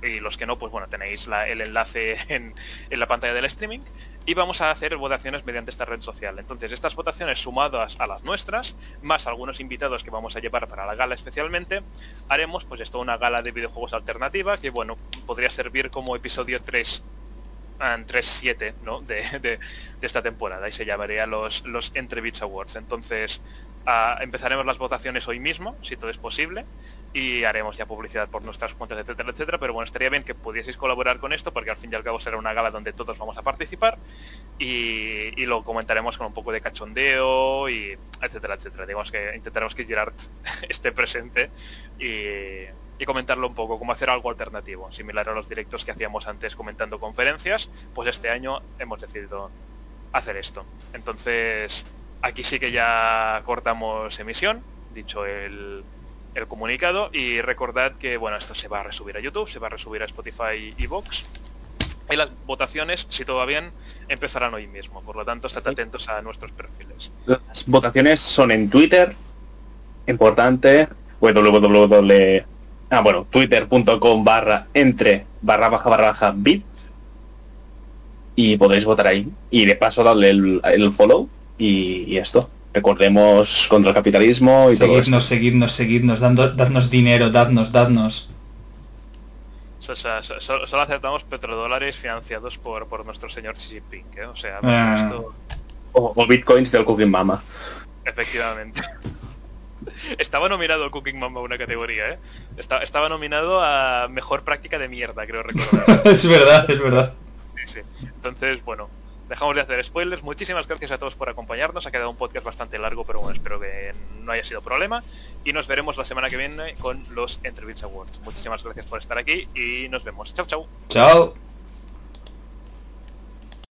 y los que no, pues bueno, tenéis el enlace en, la pantalla del streaming y vamos a hacer votaciones mediante esta red social. Entonces, estas votaciones sumadas a las nuestras, más algunos invitados que vamos a llevar para la gala especialmente, haremos pues esto una gala de videojuegos alternativa que, bueno, podría servir como episodio 3 3-7 ¿no? de, de, esta temporada y se llamaría los, los Entre Beats Awards. Entonces, empezaremos las votaciones hoy mismo, si todo es posible, y haremos ya publicidad por nuestras cuentas, etcétera, etcétera. Pero bueno, estaría bien que pudieseis colaborar con esto, porque al fin y al cabo será una gala donde todos vamos a participar y, lo comentaremos con un poco de cachondeo y etcétera, etcétera. Digamos que intentaremos que Gerard esté presente y, y comentarlo un poco, cómo hacer algo alternativo, similar a los directos que hacíamos antes comentando conferencias, pues este año hemos decidido hacer esto. Entonces, Aquí sí que ya cortamos emisión, dicho el, comunicado, y recordad que bueno, esto se va a resubir a YouTube, se va a resubir a Spotify y Vox. Y las votaciones, si todo va bien, empezarán hoy mismo. Por lo tanto, estad atentos a nuestros perfiles. Las votaciones son en Twitter, importante, www. Ah, bueno, twitter.com barra entre barra baja barra baja bit y podéis votar ahí. Y de paso darle el follow y, esto. Recordemos contra el capitalismo y seguidnos, todo Seguidnos, seguidnos, dando, dadnos dinero, dadnos, dadnos. solo aceptamos petrodólares financiados por, por nuestro señor Xi Jinping, ¿eh? O sea, ah. o, bitcoins del Cooking Mama. Efectivamente. Estaba nominado Cooking Mama a una categoría, ¿eh? estaba nominado a Mejor Práctica de Mierda, creo recordar. es verdad, es verdad. Sí, sí. Entonces, bueno, dejamos de hacer spoilers. Muchísimas gracias a todos por acompañarnos. Ha quedado un podcast bastante largo, pero bueno, espero que no haya sido problema. Y nos veremos la semana que viene con los Entrevista Awards. Muchísimas gracias por estar aquí y nos vemos. Chao, chao. Chao.